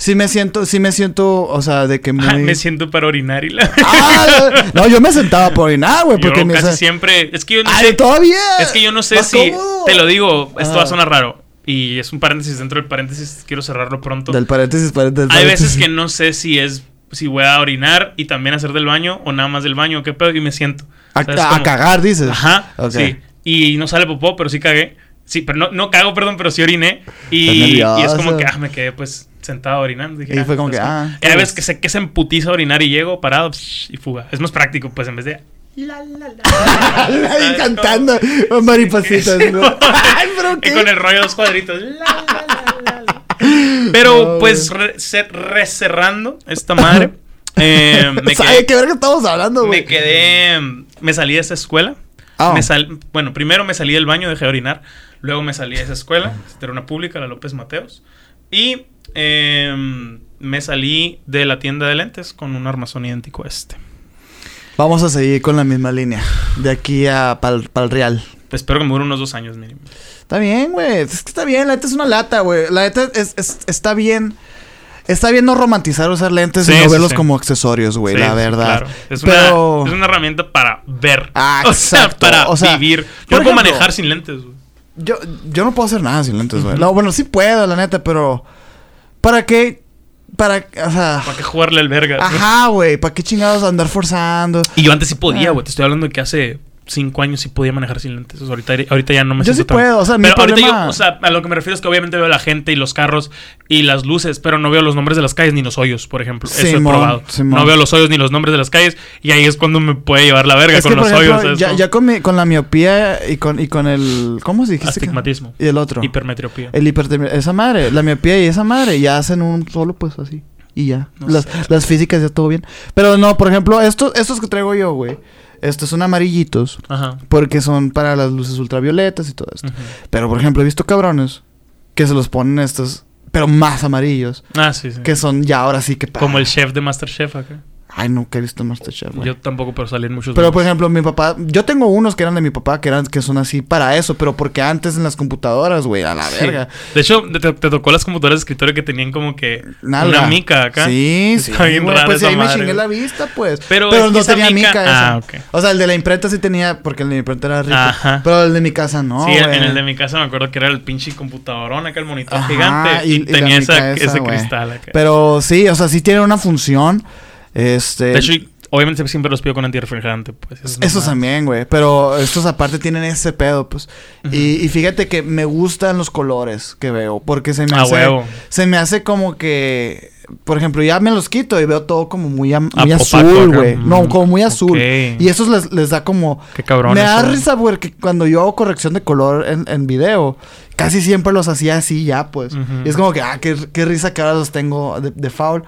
sí me siento, sí me siento, o sea, de que muy... me siento para orinar y la... ah, no, yo me sentaba para orinar, güey, porque yo casi siempre, es que yo no Ay, todavía. Es que yo no sé si, te lo digo, esto va a sonar raro. Y es un paréntesis dentro del paréntesis, quiero cerrarlo pronto. Del paréntesis, paréntesis. Hay veces que no sé si es, si voy a orinar y también hacer del baño o nada más del baño, qué pedo, y me siento. A, cagar, dices. Ajá, sí. Y no sale popó, pero sí cagué. Sí, pero no, no cago, perdón, pero sí oriné. Y, y es como que, ah, me quedé pues sentado orinando. y fue como que, ah. Y a veces que sé que se emputiza a orinar y llego parado y fuga. Es más práctico, pues en vez de. La, la, la, cantando maripositas. Ay, pero qué? Y con el rollo de dos cuadritos. La, la, la, Pero pues recerrando esta madre. Eh, me quedé, ¿Qué verga estamos hablando, güey? Me quedé. Me salí de esa escuela. Oh. Me sal, bueno, primero me salí del baño, dejé de orinar. Luego me salí de esa escuela. Era una pública, la López Mateos. Y Em, me salí de la tienda de lentes con un armazón idéntico a este. Vamos a seguir con la misma línea. De aquí a para el real. Pues espero que me dure unos dos años mínimo. Está bien, güey. Es que está bien. La neta es una lata, güey. La neta es, está bien. Está bien no romantizar usar lentes y no verlos como accesorios, güey, la verdad. Es, una, es, una, herramienta para ver. Ah, o sea, para vivir. Yo no puedo manejar sin lentes, güey. Yo, yo no puedo hacer nada sin lentes, güey. No, bueno, sí puedo, la neta, pero... ¿Para qué? Para, o sea... ¿Para qué jugarle al verga? Ajá, güey. ¿Para qué chingados andar forzando? Y yo antes sí podía, ah. güey. Te estoy hablando de que hace cinco años sí podía manejar sin lentes. ahorita, ahorita ya no me yo siento sí puedo, o sea, Pero ahorita yo, o sea, a lo que me refiero es que obviamente veo la gente y los carros y las luces, pero no veo los nombres de las calles ni los hoyos, por ejemplo. Eso he probado. No veo los hoyos ni los nombres de las calles y ahí es cuando me puede llevar la verga con los hoyos. Ya, ya con, con, la miopía y con, y con el... ¿Cómo se dijiste? Astigmatismo. Y el otro. Hipermetropía. El hipermetropía. Esa madre, la miopía y esa madre ya hacen un solo pues así. Y ya. las, las físicas ya todo bien. Pero no, por ejemplo, estos, estos que traigo yo, güey estos son amarillitos. Ajá. Porque son para las luces ultravioletas y todo esto. Pero, por ejemplo, he visto cabrones que se los ponen estos, pero más amarillos. Ah, sí, sí. Que son ya ahora sí que... Como el chef de Masterchef acá. Ay, nunca he visto Masterchef, Yo tampoco, pero salen muchos. Pero, por ejemplo, mi papá... Yo tengo unos que eran de mi papá, que eran que son así para eso. Pero porque antes en las computadoras, güey, a la verga. De hecho, te, tocó las computadoras de escritorio que tenían como que... Una mica acá. Sí, sí. pues ahí me chingué la vista, pues. Pero, no tenía mica, esa. Ah, ok. O sea, el de la imprenta sí tenía... Porque el de la imprenta era rico. Ajá. Pero el de mi casa no, Sí, en el de mi casa me acuerdo que era el pinche computadorón acá, el monitor gigante. Y, tenía esa, ese cristal acá. Pero sí, o sea, sí tiene una función... Este... De hecho, Obviamente siempre los pido con antirrefrigerante, pues. Eso también, güey. Pero estos aparte tienen ese pedo, pues. y, fíjate que me gustan los colores que veo. Porque se me hace. Huevo. Se me hace como que. Por ejemplo, ya me los quito y veo todo como muy, azul, güey. No, como muy azul. Y eso les, da como. Qué cabrón. Me da risa, güey, que cuando yo hago corrección de color en, en video, casi siempre los hacía así ya, pues. Y es como que, ah, qué, risa que ahora los tengo de, de foul.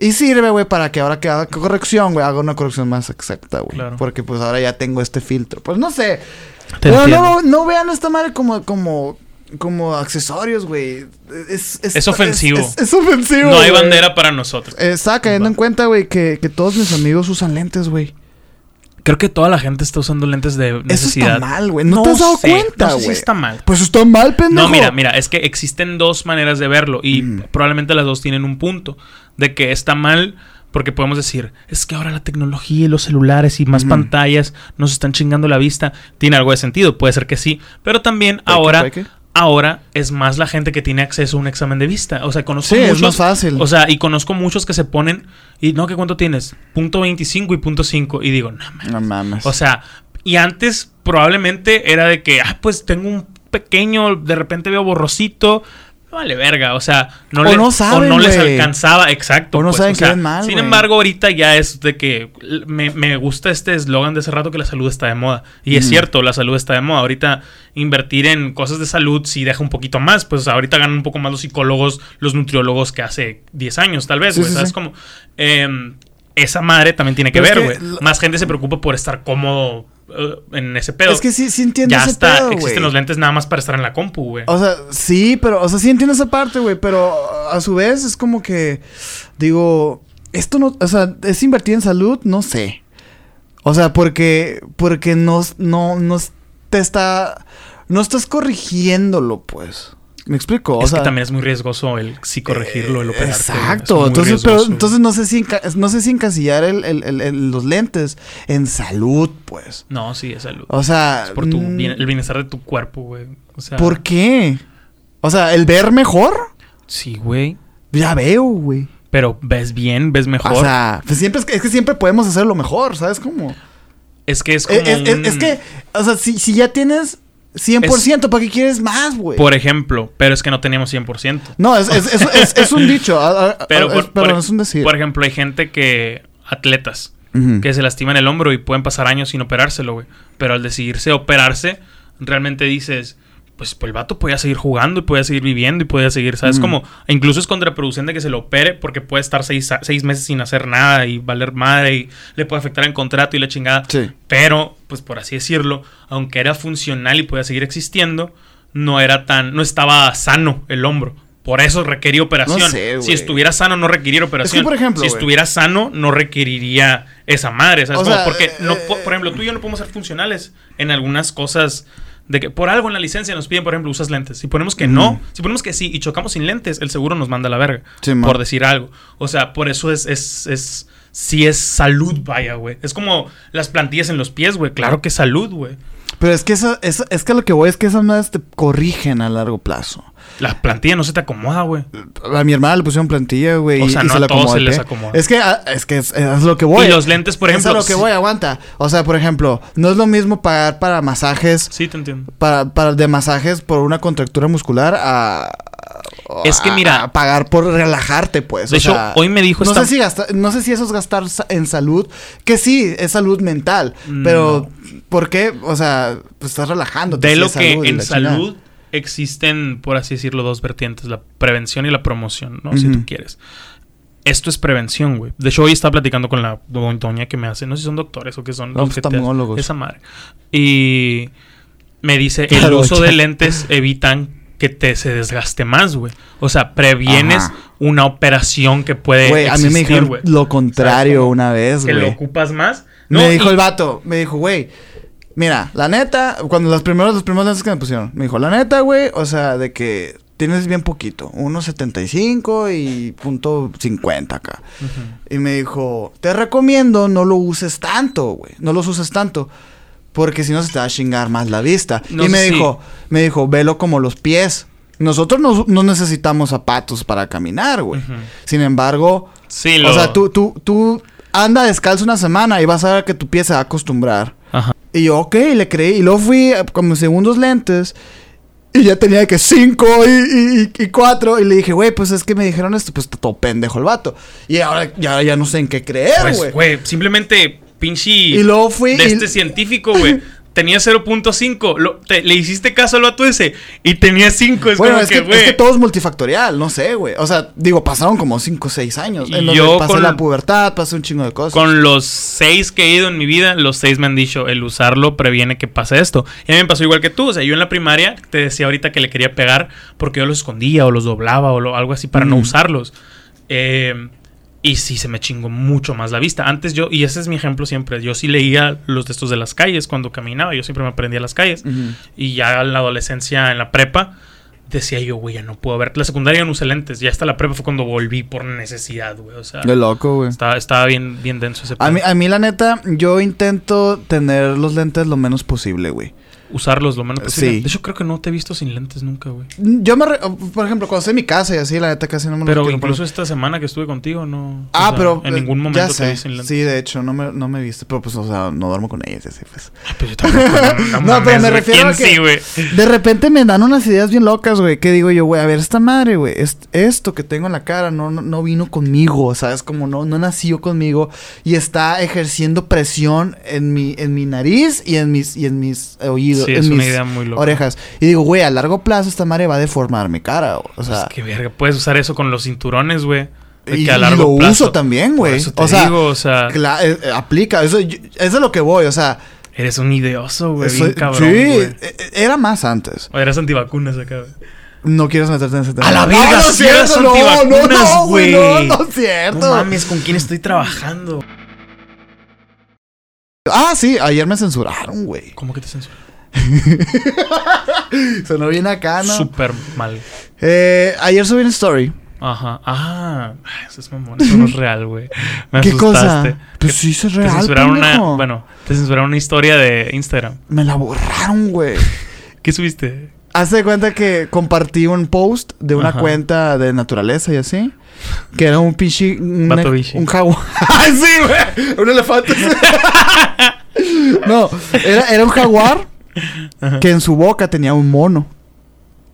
Y sirve, güey, para que ahora que haga corrección, güey, haga una corrección más exacta, güey. Claro. Porque pues ahora ya tengo este filtro. Pues no sé. Pero no, no vean esta madre como, como, como accesorios, güey. Es, es, ofensivo. Es, ofensivo. No hay bandera para nosotros. Está cayendo en cuenta, güey, que, que todos mis amigos usan lentes, güey. Creo que toda la gente está usando lentes de necesidad. Eso está mal, güey. No, te has dado cuenta, güey. No está mal. Pues está mal, pendejo. No, mira, mira, es que existen dos maneras de verlo y mm. probablemente las dos tienen un punto de que está mal porque podemos decir, es que ahora la tecnología y los celulares y más pantallas nos están chingando la vista. Tiene algo de sentido, puede ser que sí, pero también ahora ahora es más la gente que tiene acceso a un examen de vista. O sea, conozco sí, es más fácil. O sea, y conozco muchos que se ponen y no, ¿qué cuánto tienes? Punto 25 y punto 5. Y digo, no mames. No mames. O sea, y antes probablemente era de que, ah, pues tengo un pequeño, de repente veo borrosito, vale verga, o sea, no, no, les alcanzaba, exacto. O no pues, saben que mal. Sin embargo, ahorita ya es de que me, gusta este eslogan de hace rato que la salud está de moda. Y es cierto, la salud está de moda. Ahorita invertir en cosas de salud sí deja un poquito más. Pues ahorita ganan un poco más los psicólogos, los nutriólogos que hace 10 años, tal vez, ¿Sabes como em, esa madre también tiene que ver, güey. Más gente se preocupa por estar cómodo Uh, en ese pedo. Es que sí, sí entiendo ya está, Existen los lentes nada más para estar en la compu, güey. O sea, sí, pero, o sea, sí entiendo esa parte, güey. Pero a su vez es como que, digo, esto no, o sea, es invertir en salud, no sé. O sea, porque, porque no, no, no te está, no estás corrigiéndolo, pues. ¿Me explico? es que también es muy riesgoso el sí corregirlo, el operar. Exacto. Entonces, pero, entonces no sé si no sé si encasillar el, los lentes en salud, pues. No, sí, es salud. O sea. Es por tu mm, el bienestar de tu cuerpo, güey. O sea. ¿Por qué? O sea, ¿el ver mejor? Sí, güey. Ya veo, güey. Pero ves bien, ves mejor. O sea, pues siempre es que, es que siempre podemos hacer lo mejor, ¿sabes cómo? Es que es como. es que, o sea, si, si ya tienes 100%, ¿para qué quieres más, güey? Por ejemplo, pero es que no teníamos 100%. No, es, un dicho, pero, por, es un decir. Por ejemplo, hay gente que, atletas, que se lastiman el hombro y pueden pasar años sin operárselo, güey. Pero al decidirse operarse, realmente dices, pues, pues, el vato podía seguir jugando y podía seguir viviendo y podía seguir, ¿sabes? Como, incluso es contraproducente que se lo opere porque puede estar seis, meses sin hacer nada y valer madre y le puede afectar el contrato y la chingada. Sí. Pero, pues por así decirlo, aunque era funcional y podía seguir existiendo, no era tan, no estaba sano el hombro. Por eso requería operación. si estuviera sano, no requeriría operación. por ejemplo, si estuviera sano, no requeriría esa madre. ¿sabes? porque, no, eh, por ejemplo, tú y yo no podemos ser funcionales en algunas cosas de que por algo en la licencia nos piden, por ejemplo, usas lentes. Si ponemos que no, si ponemos que sí y chocamos sin lentes, el seguro nos manda a la verga. por decir algo. O sea, por eso es, es, es sí es salud, vaya, güey. Es como las plantillas en los pies, güey. Claro que es salud, güey. Pero es que eso, es que lo que voy es que esas madres te corrigen a largo plazo. La plantilla no se te acomoda, güey. A mi hermana le pusieron plantilla, güey. O sea, no a todos se les acomoda. Es que, ah, es que es, lo que voy. Y los lentes, por ejemplo. Es lo que voy, aguanta. O sea, por ejemplo, no es lo mismo pagar para masajes. Sí, te entiendo. Para, para de masajes por una contractura muscular a. Es que mira. A pagar por relajarte, pues. De hecho, hoy me dijo. No, sé si no sé si eso es gastar en salud. Que sí, es salud mental. Pero, ¿por qué? O sea, pues estás relajándote. De lo que en salud existen, por así decirlo, dos vertientes, la prevención y la promoción, ¿no? Si tú quieres. Esto es prevención, güey. De hecho, hoy estaba platicando con la doña que me hace, no sé si son doctores o qué son. No, oftalmólogos. Esa madre. Y me dice, el uso de lentes evitan que te se desgaste más, güey. O sea, previenes una operación que puede Güey, a mí me dijo lo contrario una vez, güey. ¿Que lo ocupas más? me dijo el vato, me dijo, güey, Mira, la neta, cuando los primeros, los primeros lentes que me pusieron, me dijo, la neta, güey, o sea, de que tienes bien poquito, 1.75 y punto .50 acá. Y me dijo, te recomiendo no lo uses tanto, güey, no los uses tanto. Porque si no se te va a chingar más la vista. y me dijo, me dijo, velo como los pies. Nosotros no, necesitamos zapatos para caminar, güey. Sin embargo, sí, o sea, tú, tú, tú anda descalzo una semana y vas a ver que tu pie se va a acostumbrar. Ajá. Y yo, ok, le creí. Y luego fui con mis segundos lentes. Y ya tenía que cinco y, y, cuatro. Y le dije, güey, pues es que me dijeron esto. Pues está todo pendejo el vato. Y ahora ya, ya no sé en qué creer, güey. Pues, güey, simplemente pinche. Y luego fui. De este científico, güey. tenía 0.5. Le hiciste caso al vato ese y tenía 5. Es bueno, como es que, es que todo es multifactorial, no sé, güey. O sea, digo, pasaron como 5 o 6 años. En yo pasé la pubertad, pasé un chingo de cosas. Con los 6 que he ido en mi vida, los 6 me han dicho, el usarlo previene que pase esto. Y a mí me pasó igual que tú. O sea, yo en la primaria te decía ahorita que le quería pegar porque yo los escondía o los doblaba o algo así para no usarlos. Eh y sí se me chingó mucho más la vista. Antes yo, y ese es mi ejemplo siempre, yo sí leía los textos de las calles cuando caminaba, yo siempre me aprendía las calles. Y ya en la adolescencia, en la prepa, decía yo, güey, ya no puedo ver. La secundaria no usé lentes, ya hasta la prepa fue cuando volví por necesidad, güey. O sea, de loco, güey. Estaba, estaba, bien, bien denso ese a mí, a mí, la neta, yo intento tener los lentes lo menos posible, güey usarlos lo menos posible. Sí. De hecho, creo que no te he visto sin lentes nunca, güey. Yo me... por ejemplo, cuando estoy en mi casa y así, la neta casi no me Pero incluso esta semana que estuve contigo, no... Ah, pero... En ningún momento te vi sin lentes. Sí, de hecho, no me, no me viste. Pero pues, o sea, no duermo con ellas así, pues. Ah, pero yo tampoco, no, no pero me refiero a que... Sí, de repente me dan unas ideas bien locas, güey. Que digo yo, güey, a ver, esta madre, güey. esto que tengo en la cara no, no, vino conmigo, ¿sabes? Como no, no nació conmigo. Y está ejerciendo presión en mi, en mi nariz y en mis, y en mis oídos. Sí, es una idea muy orejas. Y digo, güey, a largo plazo esta madre va a deformar mi cara. O pues sea. que verga, puedes usar eso con los cinturones, güey. Y, a largo lo uso también, güey. O sea, digo, o sea eh, eh, aplica. Eso, eso, es lo que voy, o sea. Eres un ideoso, güey. Bien cabrón. Sí, e, era más antes. O eras antivacunas acá, güey. No quieres meterte en ese tema. A la verga, no, no, si eres antivacunas, güey. No, no, es cierto. No mames, ¿con quién estoy trabajando? Ah, sí, ayer me censuraron, güey. ¿Cómo que te censuraron? Sonó bien acá, ¿no? Súper mal. Eh, ayer subí una story. Ajá. Ah, eso es mamón. Eso no es real, güey. Me ¿Qué cosa? Pues sí, es real. Te censuraron una, bueno, te censuraron una historia de Instagram. Me la borraron, güey. ¿Qué subiste? Hace de cuenta que compartí un post de una cuenta de naturaleza y así. Que era un pichi. Un, un jaguar. ¡Ay, sí, güey! Un elefante. no, era, era un jaguar que en su boca tenía un mono.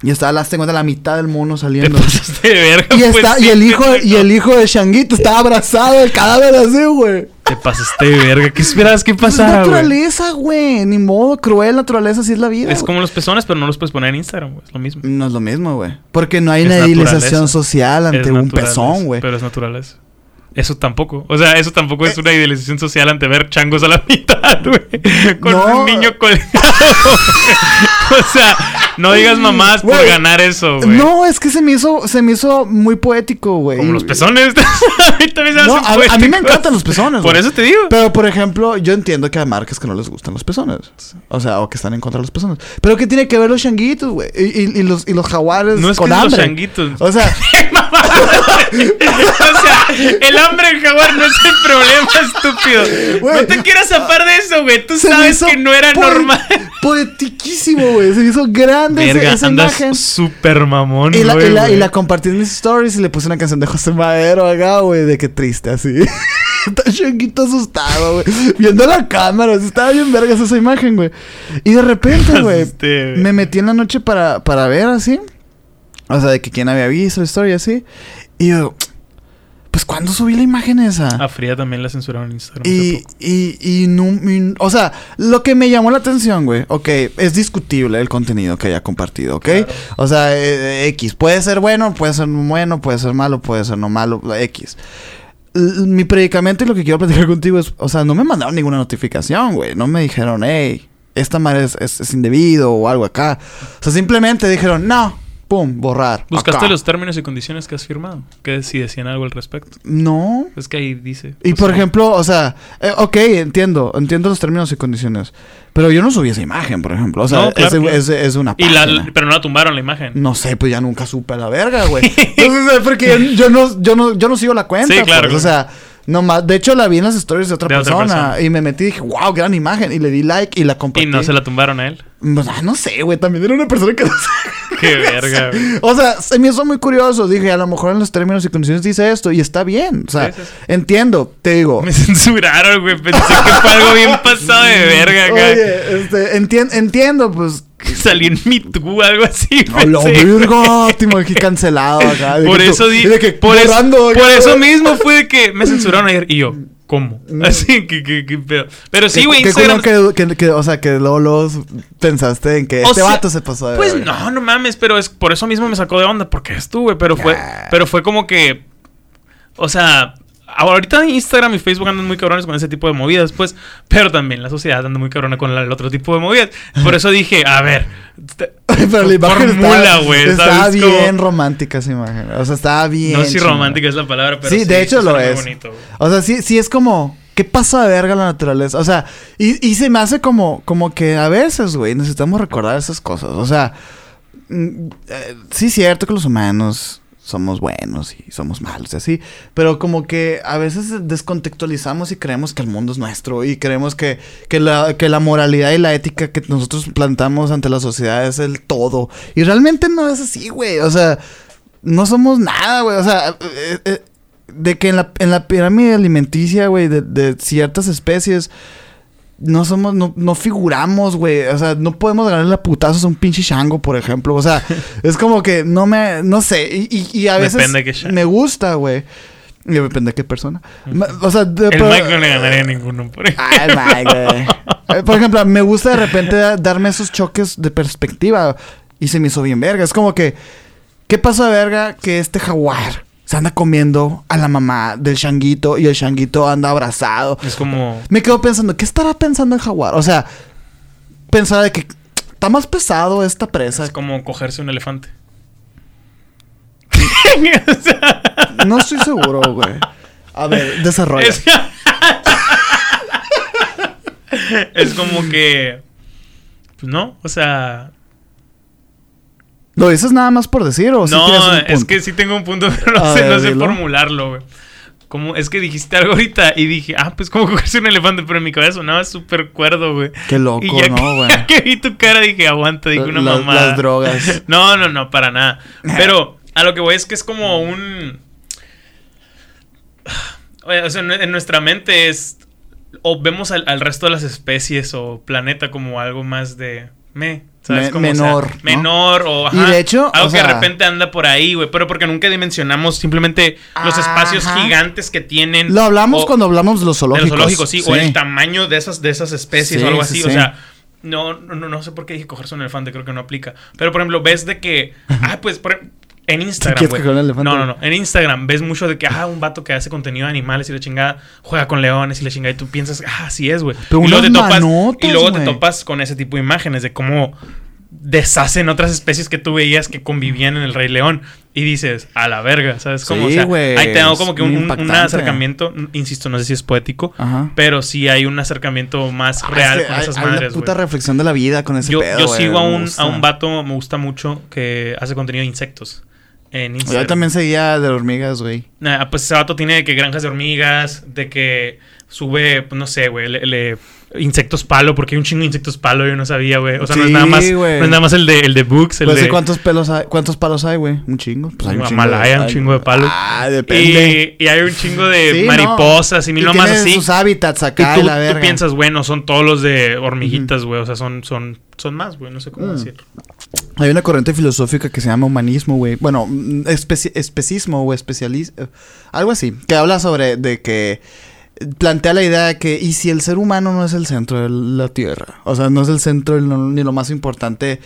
Y estaba las tengo de la mitad del mono saliendo. Te de verga, y, pues está, y el hijo y el hijo de Shanguito estaba abrazado del cadáver así, güey. Te pasaste de verga. ¿Qué esperabas que pasara, güey? Es naturaleza, güey. Ni modo, cruel naturaleza, así es la vida. Es como los pezones, pero no los puedes poner en Instagram, güey. Es lo mismo. No es lo mismo, güey. Porque no hay una idealización social ante un pezón, güey. Pero es naturaleza. Eso tampoco. O sea, eso tampoco es eh. una idealización social ante ver changos a la mitad, güey. Con un niño colgado. o sea, no digas mamás por ganar eso, güey. No, es que se me hizo, se me hizo muy poético, güey. Como los pezones. a mí también se no, a, a, mí me encantan los pezones. Por eso te digo. Pero, por ejemplo, yo entiendo que hay marcas que no les gustan los pezones. O sea, o que están en contra de los pezones. Pero ¿qué tiene que ver los changuitos, güey? Y, y, los, y los jaguares no es con que hambre. los changuitos. O sea... o sea, el hambre en jaguar no es el problema, estúpido. no te quieras zafar de eso, güey. Tú sabes que no era normal. Poetiquísimo, güey. Se hizo grande Verga, esa, imagen. Súper mamón, y la, y, la, compartí en mis stories y le puse una canción de José Madero acá, güey. De qué triste, así. Está changuito asustado, güey. Viendo la cámara. Estaba bien vergas esa imagen, güey. Y de repente, güey. me metí en la noche para, para ver así. O sea, de que quién había visto la historia así. Y yo, pues cuando subí la imagen esa. A Fría también la censuraron en Instagram. Y, y, y, no, o sea, lo que me llamó la atención, güey, ok, es discutible el contenido que haya compartido, ¿ok? O sea, eh, X, puede ser bueno, puede ser bueno, puede ser malo, puede ser no malo, X. mi predicamento y lo que quiero platicar contigo es, o sea, no me mandaron ninguna notificación, güey. No me dijeron, hey, esta madre es, es indebido o algo acá. O sea, simplemente dijeron, no, pum, borrar. ¿Buscaste los términos y condiciones que has firmado? ¿Qué si decían algo al respecto? No. Es que ahí dice. Y por ejemplo, o sea, eh, ok, entiendo, entiendo los términos y condiciones. Pero yo no subí esa imagen, por ejemplo. O sea, es, una página. pero no la tumbaron la imagen. No sé, pues ya nunca supe la verga, güey. Entonces, porque yo, no, yo no, yo no sigo la cuenta. Sí, claro. Pues, o sea, no más. De hecho, la vi en las stories de otra, persona, Y me metí y dije, wow, gran imagen. Y le di like y la compartí. ¿Y no se la tumbaron a él? Pues, ah, no sé, güey. También era una persona que no sé. Qué verga, O sea, se me hizo muy curioso. Dije, a lo mejor en los términos y condiciones dice esto. Y está bien. O sea, entiendo. Te digo. Me censuraron, güey. Pensé que fue algo bien pasado de verga, güey. Oye, este, entiendo, pues Salí en Me Too, algo así. No, lo virgo, aquí cancelado acá. por eso di, por, por eso mismo fue de que me censuraron ayer y yo. ¿Cómo? Mm. Así que, que, que Pero sí, güey, Instagram... Que, que, o sea, que luego, pensaste en que este vato se pasó de Pues no, no mames, pero es por eso mismo me sacó de onda, porque es tú, güey. Pero fue, pero fue como que. O sea, ahorita Instagram y Facebook andan muy cabrones con ese tipo de movidas, pues, pero también la sociedad anda muy cabrona con el otro tipo de movidas. Por eso dije, a ver, pero la imagen formula, güey. Está, bien romántica esa imagen. O sea, está bien. No sé si romántica es la palabra, pero sí, de hecho lo es. Bonito, o sea, sí, sí es como ¿Qué pasa de verga la naturaleza? O sea, y, y se me hace como, como que a veces, güey, necesitamos recordar esas cosas. O sea, mm, eh, sí es cierto que los humanos somos buenos y somos malos y así. Pero como que a veces descontextualizamos y creemos que el mundo es nuestro y creemos que, que, la, que la moralidad y la ética que nosotros plantamos ante la sociedad es el todo. Y realmente no es así, güey. O sea, no somos nada, güey. O sea, eh, eh, de que en la, en la pirámide alimenticia, güey, de, de ciertas especies no somos, no, no figuramos, güey. O sea, no podemos ganarle la putazos a un pinche chango, por ejemplo. O sea, es como que no me, no sé. Y, y, a veces me gusta, güey. Y depende de qué persona. O sea, de, el Mike no le ganaría a ninguno. Por Ay, Mike, güey. Eh, por ejemplo, me gusta de repente darme esos choques de perspectiva. Y se me hizo bien verga. Es como que, ¿qué pasa, verga, que este jaguar se anda comiendo a la mamá del changuito y el changuito anda abrazado. Es como. Me quedo pensando, ¿qué estará pensando el jaguar? O sea, pensaba de que está más pesado esta presa. Es como cogerse un elefante. no estoy seguro, güey. A ver, desarrolla. Es, es como que. Pues no, o sea. ¿Lo dices nada más por decir o No, es que sí tengo un punto, pero no sé, no sé formularlo, güey. Como, es que dijiste algo ahorita y dije, ah, pues como cogerse un elefante, pero en mi cabeza sonaba súper cuerdo, güey. Qué loco, ¿no, güey? Ya que vi tu cara dije, aguanta, dije una mamá. Las drogas. No, no, no, para nada. Pero a lo que voy es que es como un. O sea, en nuestra mente es. O vemos al, al resto de las especies o planeta como algo más de. Me, menor. menor o y de hecho, algo que de repente anda por ahí, güey. Pero porque nunca dimensionamos simplemente los espacios gigantes que tienen. Lo hablamos cuando hablamos de los zoológicos. De los zoológicos, sí, O el tamaño de esas, de esas especies o algo así. o sea. No, no, no sé por qué dije cogerse un elefante, creo que no aplica. Pero, por ejemplo, ves de que. ah, pues, en Instagram, güey. No, no, no. En Instagram ves mucho de que, ah, un vato que hace contenido de animales y la chingada juega con leones y la chingada. Y tú piensas, ah, así es, güey. Y luego, te topas, y luego te topas con ese tipo de imágenes de cómo deshacen otras especies que tú veías que convivían en el Rey León. Y dices, a la verga, ¿sabes cómo? Sí, o sea, ahí tengo como que un, acercamiento, insisto, no sé si es poético, pero sí hay un acercamiento más ah, real con esas madres, puta reflexión de la vida con ese yo, Yo sigo a un, a un vato, me gusta mucho, que hace contenido de insectos. En Instagram. Yo también seguía de hormigas, güey. Ah, pues ese vato tiene que granjas de hormigas, de que sube, pues, no sé, güey, le insectos palo, porque hay un chingo de insectos palo, yo no sabía, güey. O sea, no, es nada más, no es nada más el de, el de Books. El pues de... cuántos pelos hay, cuántos palos hay, güey. Un chingo. Pues hay un chingo. Malaya, un chingo de palos. Ah, depende. Y, hay un chingo de mariposas y mil más así. sus hábitats acá, y tú, la verga. tú piensas, bueno, son todos los de hormiguitas, güey. O sea, son, son, son más, güey. No sé cómo mm. decirlo. Hay una corriente filosófica que se llama humanismo, güey. Bueno, mm, especismo o especialismo. Algo así. Que habla sobre de que plantea la idea de que, ¿y si el ser humano no es el centro de la Tierra? O sea, no es el centro ni lo más importante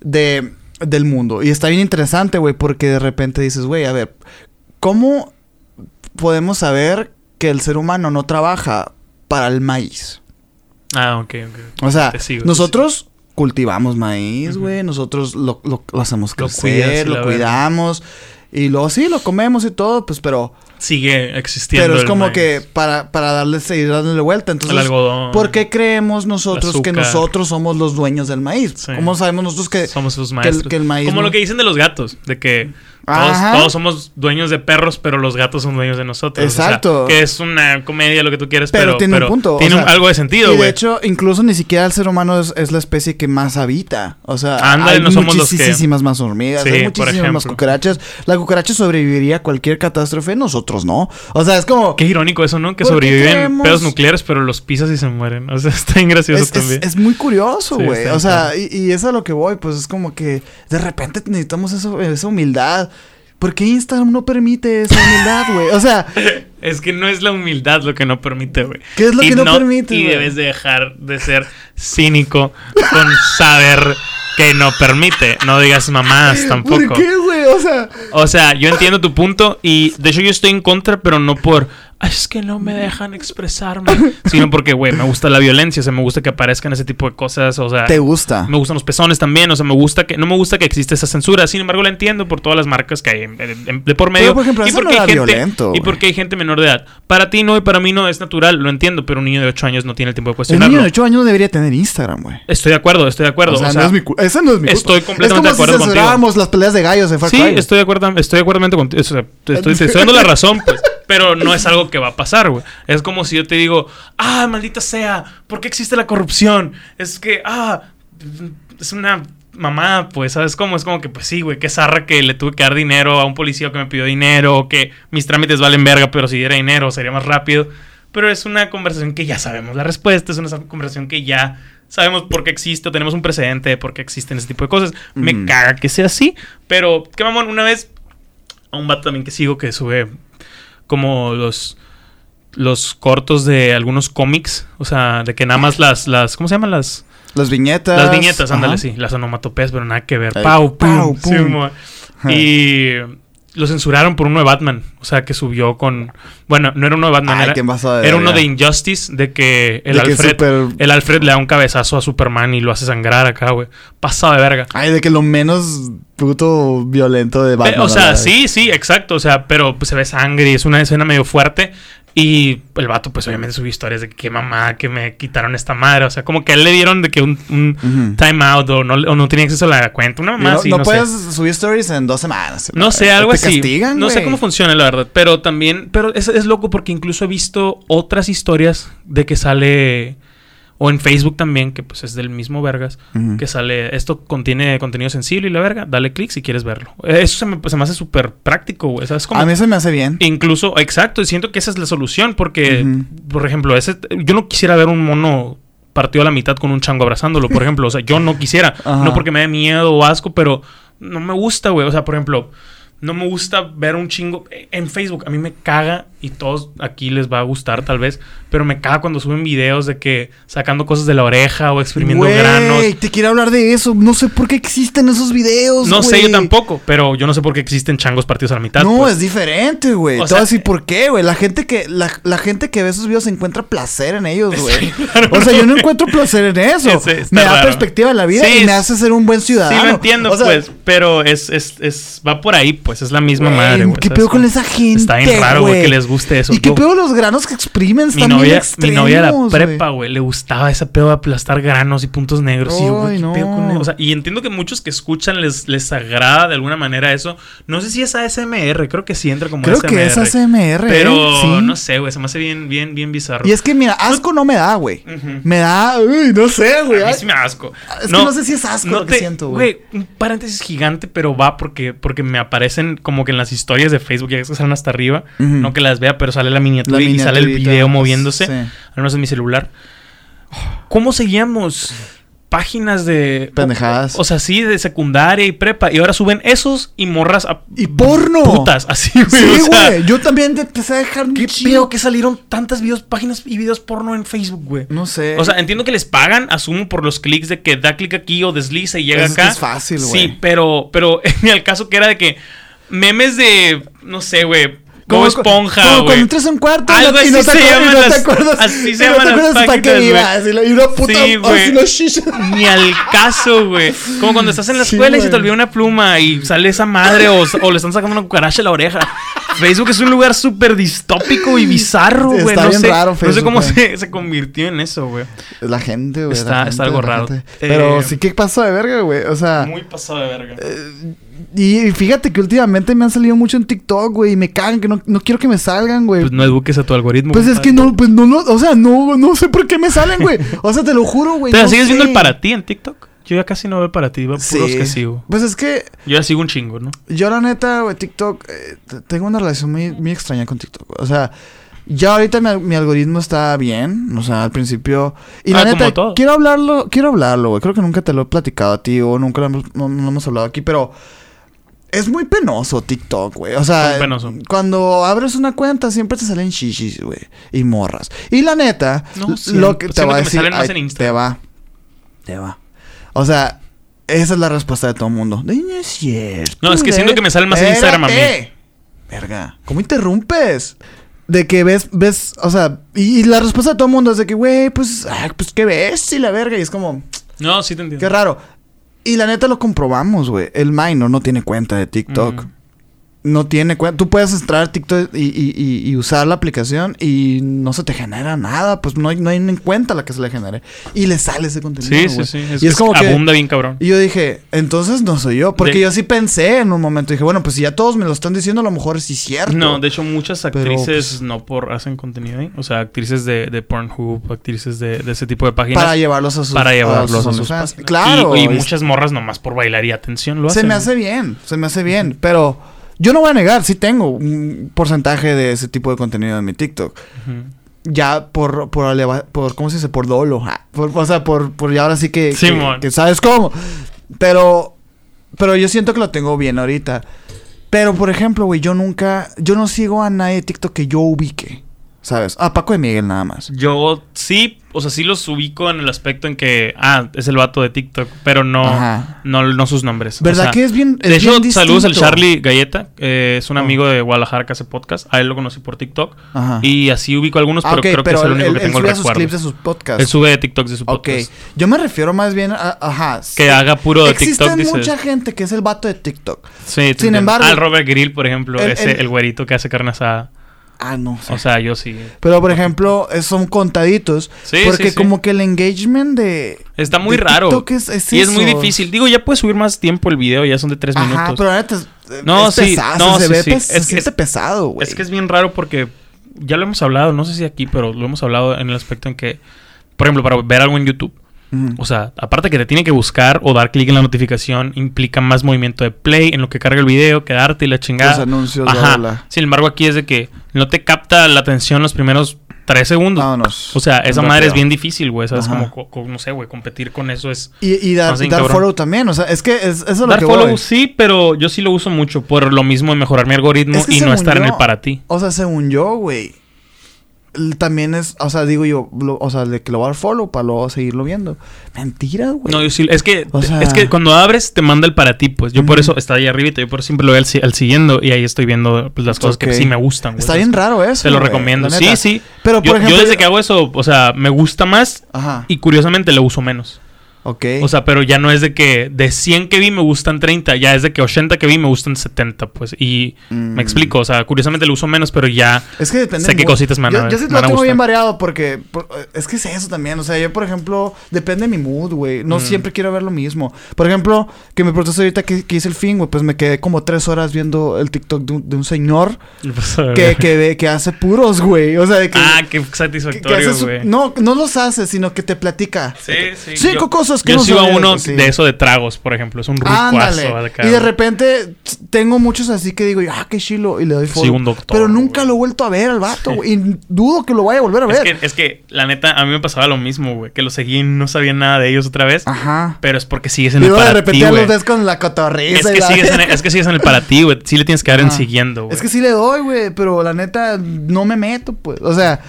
de, del mundo. Y está bien interesante, güey, porque de repente dices, güey, a ver, ¿cómo podemos saber que el ser humano no trabaja para el maíz? Ah, ok, ok. O sea, nosotros cultivamos maíz, güey, nosotros lo, hacemos crecer, lo, lo cuidamos. Y luego sí, lo comemos y todo, pues, pero sigue existiendo. Pero es como que para, para darle, seguir dándole vuelta. Entonces, el algodón, ¿por qué creemos nosotros que nosotros somos los dueños del maíz? ¿Cómo sabemos nosotros que somos sus maestros? Que el, maíz como lo que dicen de los gatos, de que todos, somos dueños de perros, pero los gatos son dueños de nosotros. Exacto. que es una comedia, lo que tú quieras, pero, tiene un punto. Tiene algo de sentido, güey. Y de hecho, incluso ni siquiera el ser humano es, la especie que más habita. O sea, hay no somos muchísimas más hormigas, hay muchísimas más cucarachas. La cucaracha sobreviviría a cualquier catástrofe, nosotros no. O sea, es como. Qué irónico eso, ¿no? Que sobreviven pedos nucleares, pero los pisas y se mueren. O sea, está bien gracioso también. Es, muy curioso, güey. o sea, y, y, es a lo que voy, pues es como que de repente necesitamos eso, esa humildad ¿Por qué Instagram no permite esa humildad, güey? O sea... es que no es la humildad lo que no permite, güey. ¿Qué es lo que no, permite, Y debes de dejar de ser cínico con saber que no permite. No digas mamás tampoco. ¿Por qué, güey? O sea... O sea, yo entiendo tu punto y de hecho yo estoy en contra, pero no por es que no me dejan expresarme. Sino porque, güey, me gusta la violencia, o sea, me gusta que aparezcan ese tipo de cosas, o sea... ¿Te gusta? Me gustan los pezones también, o sea, me gusta que... No me gusta que exista esa censura, sin embargo la entiendo por todas las marcas que hay de por medio. por ejemplo, y porque hay gente, violento, Y porque hay gente menor de edad. Para ti no y para mí no es natural, lo entiendo, pero un niño de 8 años no tiene el tiempo de cuestionarlo. Un niño de 8 años no debería tener Instagram, güey. Estoy de acuerdo, estoy de acuerdo. O sea, no es mi Esa no es mi culpa. Estoy completamente de acuerdo contigo. las peleas de gallos en Far Sí, estoy de acuerdo, estoy de acuerdo contigo. O sea, estoy, estoy dando la razón, pues. Pero no es algo que va a pasar, güey. Es como si yo te digo, ah, maldita sea, ¿por qué existe la corrupción? Es que, ah, es una mamá, pues, ¿sabes cómo? Es como que, pues sí, güey, qué zarra que le tuve que dar dinero a un policía que me pidió dinero, o que mis trámites valen verga, pero si diera dinero sería más rápido. Pero es una conversación que ya sabemos la respuesta, es una conversación que ya sabemos por qué existe, o tenemos un precedente de por qué existen ese tipo de cosas. Me caga que sea así, pero, qué mamón, una vez a un vato también que sigo que sube como los los cortos de algunos cómics, o sea, de que nada más las las ¿cómo se llaman las las viñetas? Las viñetas, ándale, sí, las onomatopeyas, pero nada que ver. pau, pau, pum. y lo censuraron por uno de Batman. O sea, que subió con. Bueno, no era uno de Batman, era, era uno de Injustice, de que el Alfred. El Alfred le da un cabezazo a Superman y lo hace sangrar acá, güey. Pasado de verga. Ay, de que lo menos puto violento de Batman. o sea, sí, sí, exacto. O sea, pero pues, se ve sangre y es una escena medio fuerte. Y el vato, pues obviamente subió historias de que qué mamá, que me quitaron esta madre. O sea, como que a él le dieron de que un, un time out o no, o no, tenía acceso a la cuenta. Una mamá no, no, puedes subir stories en dos semanas. No sé, algo así. Castigan, no sé cómo funciona, la verdad. Pero también, pero es, es loco porque incluso he visto otras historias de que sale o en Facebook también, que pues es del mismo Vergas, que sale, esto contiene contenido sensible y la verga, dale clic si quieres verlo. Eso se me, se me hace súper práctico, güey. ¿Sabes A mí se me hace bien. Incluso, exacto, y siento que esa es la solución, porque, por ejemplo, ese, yo no quisiera ver un mono partido a la mitad con un chango abrazándolo, por ejemplo. O sea, yo no quisiera. No porque me dé miedo o asco, pero no me gusta, güey. O sea, por ejemplo, no me gusta ver un chingo en Facebook. A mí me caga y todos aquí les va a gustar tal vez, pero me caga cuando suben videos de que sacando cosas de la oreja o exprimiendo Güey, granos. te quiero hablar de eso. No sé por qué existen esos videos. No sé yo tampoco, pero yo no sé por qué existen changos partidos a la mitad. No, pues. es diferente, güey. Te voy a decir por qué, güey. La gente que la, gente que ve esos videos encuentra placer en ellos, güey. o sea, yo no encuentro placer en eso. me da perspectiva en la vida y me hace ser un buen ciudadano. Sí, lo entiendo, pues, pero es, es, es, va por ahí, pues es la misma madre, güey. ¿Qué pedo con esa gente? Está bien raro, güey, que les guste eso. ¿Y qué pedo los granos que exprimen? mi novia, mi novia de la prepa, güey, le gustaba ese pedo de aplastar granos y puntos negros. y güey, ¿qué pedo con O sea, y entiendo que muchos que escuchan les, les agrada de alguna manera eso. No sé si es ASMR, creo que sí entra como creo que es ASMR. Pero no sé, güey, se me hace bien, bien, bien bizarro. Y es que, mira, asco no me da, güey. Me da, uy, no sé, güey. A mí sí me da asco. Es que no sé si es asco lo que siento, güey. Güey, un paréntesis gigante, pero va porque, porque me aparecen como que en las historias de Facebook, ya que salen hasta arriba. No que las vea, pero sale la miniatura y sale el video moviéndose. Al menos en mi celular. ¿Cómo seguíamos? páginas de pendejadas. O, sea, sí, de secundaria y prepa. Y ahora suben esos y morras a y porno. Putas, así, güey. Sí, güey. Yo también empecé a dejar ¿Qué pedo que salieron tantas videos, páginas y videos porno en Facebook, güey? No sé. O sea, entiendo que les pagan, asumo por los clics de que da clic aquí o desliza y llega acá. Es fácil, güey. Sí, pero, pero en el caso que era de que memes de, no sé, güey, como esponja, Como cuando entras a un cuarto Algo y no, te, se llaman no te acuerdas. Así se llaman las páginas, Y una puta... Sí, güey. Ni al caso, güey. Como cuando estás en la escuela y se te olvida una pluma y sale esa madre o, o le están sacando una cucaracha a la oreja. Facebook es un lugar súper distópico y bizarro, güey. Está no bien sé, raro Facebook, No sé cómo se, se, convirtió en eso, güey. La gente, güey. Está, está algo raro. Pero eh, sí, ¿qué pasó de verga, güey? O sea... Muy pasado de verga. Eh, y fíjate que últimamente me han salido mucho en TikTok, güey, y me cagan, que no, no quiero que me salgan, güey. Pues no eduques a tu algoritmo. Pues es que no, pues no, no, o sea, no, no sé por qué me salen, güey. O sea, te lo juro, güey. ¿Te sigues viendo el para ti en TikTok? Yo ya casi no veo para ti, puros que sigo. Pues es que. Yo ya sigo un chingo, ¿no? Yo, la neta, güey, TikTok. Eh, tengo una relación muy, muy extraña con TikTok. O sea, ya ahorita mi, algoritmo está bien. O sea, al principio. Y la ah, neta, quiero hablarlo, quiero hablarlo, güey. Creo que nunca te lo he platicado a ti o nunca lo hemos, no hemos hablado aquí, pero es muy penoso TikTok, güey. O sea, cuando abres una cuenta siempre te salen shishis, güey. Y morras. Y la neta, lo que te va a decir, te va. Te va. O sea, esa es la respuesta de todo el mundo. No es cierto. No, es que siento que me sale más Instagram a mí. Verga, ¿cómo interrumpes? De que ves, ves, o sea, y, la respuesta de todo el mundo es de que, güey, pues, pues, ¿qué ves? Y la verga, y es como... No, sí te entiendo. Qué raro. Y la neta lo comprobamos, güey. El minor no tiene cuenta de TikTok no tiene cuenta. Tú puedes entrar a TikTok y, usar la aplicación y no se te genera nada. Pues no hay, no hay en cuenta la que se le genere. Y le sale ese contenido. Sí, sí, sí. Es, y es, como que abunda bien cabrón. Y yo dije, entonces no soy yo. Porque yo sí pensé en un momento. Dije, bueno, pues si ya todos me lo están diciendo, a lo mejor sí es cierto. No, de hecho, muchas actrices pues, no por hacen contenido ahí. O sea, actrices de, de Pornhub, actrices de, ese tipo de páginas. Para llevarlos a sus Para llevarlos a, sus, fans. Claro. Y, muchas morras nomás por bailar y atención lo hacen. Se me hace bien. Se me hace bien. Pero. Yo no voy a negar, sí tengo un porcentaje de ese tipo de contenido en mi TikTok. Ya por, por, por, ¿cómo se dice? Por dolo. Ah, o sea, por, por ya ahora sí que, que, sabes cómo. Pero, pero yo siento que lo tengo bien ahorita. Pero, por ejemplo, güey, yo nunca, yo no sigo a nadie de TikTok que yo ubique. ¿Sabes? Ah, Paco de Miguel nada más. Yo sí, o sea, sí los ubico en el aspecto en que, ah, es el vato de TikTok, pero no, no, no sus nombres. ¿Verdad que es bien? de hecho, saludos al Charlie Galleta, es un oh. amigo de Guadalajara que hace podcast. A él lo conocí por TikTok. Ajá. Y así ubico algunos, pero creo que es el único que tengo el recuerdo. Sus clips de sus podcasts. Él sube de TikTok de su podcast. Ok. Yo me refiero más bien a, ajá. Que haga puro de TikTok. Existe mucha gente que es el vato de TikTok. Sí, Sin embargo. Al Robert Grill, por ejemplo, ese, el güerito que hace carne asada. Ah, no. O sea, yo sí. Pero, por ejemplo, son contaditos. Sí, porque como que el engagement de... Está muy raro. Es, y es muy difícil. Digo, ya puedes subir más tiempo el video, ya son de tres minutos. pero ahora no, es sí, pesado, no, se ve es que es pesado, güey. Es que es bien raro porque ya lo hemos hablado, no sé si aquí, pero lo hemos hablado en el aspecto en que, por ejemplo, para ver algo en YouTube, o sea, aparte que te tiene que buscar o dar clic en la notificación, implica más movimiento de play en lo que carga el video, quedarte y la chingada. Los anuncios, Ajá. Sin embargo, aquí es de que no te capta la atención los primeros tres segundos. Vámonos. O sea, esa madre es bien difícil, güey. ¿Sabes? Como, no sé, güey, competir con eso es. Y, dar, follow también. O sea, es que es, eso es lo dar follow sí, pero yo sí lo uso mucho por lo mismo de mejorar mi algoritmo y no estar en el para ti. O sea, según yo, güey también es, o sea, digo yo, o sea, de que lo va a dar follow para luego seguirlo viendo. Mentira, güey. No, yo sí, es que, es que cuando abres te manda el para ti, pues. Yo por eso está ahí arribita, yo por eso siempre lo veo al, siguiendo y ahí estoy viendo pues, las cosas que sí me gustan. Está bien raro eso. Te lo recomiendo. Sí, sí. Pero por yo, ejemplo, yo desde que hago eso, o sea, me gusta más y curiosamente lo uso menos. Ok. O sea, pero ya no es de que de 100 que vi me gustan 30, ya es de que 80 que vi me gustan 70, pues. Y me mm. explico, o sea, curiosamente lo uso menos, pero ya es que depende sé qué cositas me Yo, yo sí lo tengo bien variado porque es que es eso también, o sea, yo por ejemplo, depende de mi mood, güey. No mm. siempre quiero ver lo mismo. Por ejemplo, que me protestó ahorita que, hice el fin, güey, pues me quedé como tres horas viendo el TikTok de un, señor que, que, que, hace puros, güey. O sea, de que... Ah, qué satisfactorio, güey. No, no los hace, sino que te platica. Sí, sí. Cinco cosas yo sigo a uno de eso de tragos, por ejemplo. Es un rucuazo. Y de repente tengo muchos así que digo, ah, qué chilo. Y le doy follow. Sí, un doctor. Pero nunca lo he vuelto a ver al vato, güey. Y dudo que lo vaya a volver a ver. Es que, es que, la neta, a mí me pasaba lo mismo, güey. Que lo seguí y no sabía nada de ellos otra vez. Ajá. Pero es porque sigues en el para de repente los ves con la cotorriza. Es que, sigues en el, es que sigues en el para ti, güey. Sí le tienes que dar en siguiendo, güey. Es que sí le doy, güey. Pero la neta, no me meto, pues. O sea...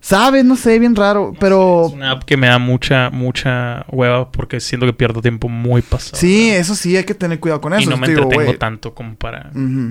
¿Sabes? No sé, bien raro, pero... Es una app que me da mucha, mucha hueva porque siento que pierdo tiempo muy pasado. Sí, eso sí, hay que tener cuidado con eso. Y no me entretengo tanto como para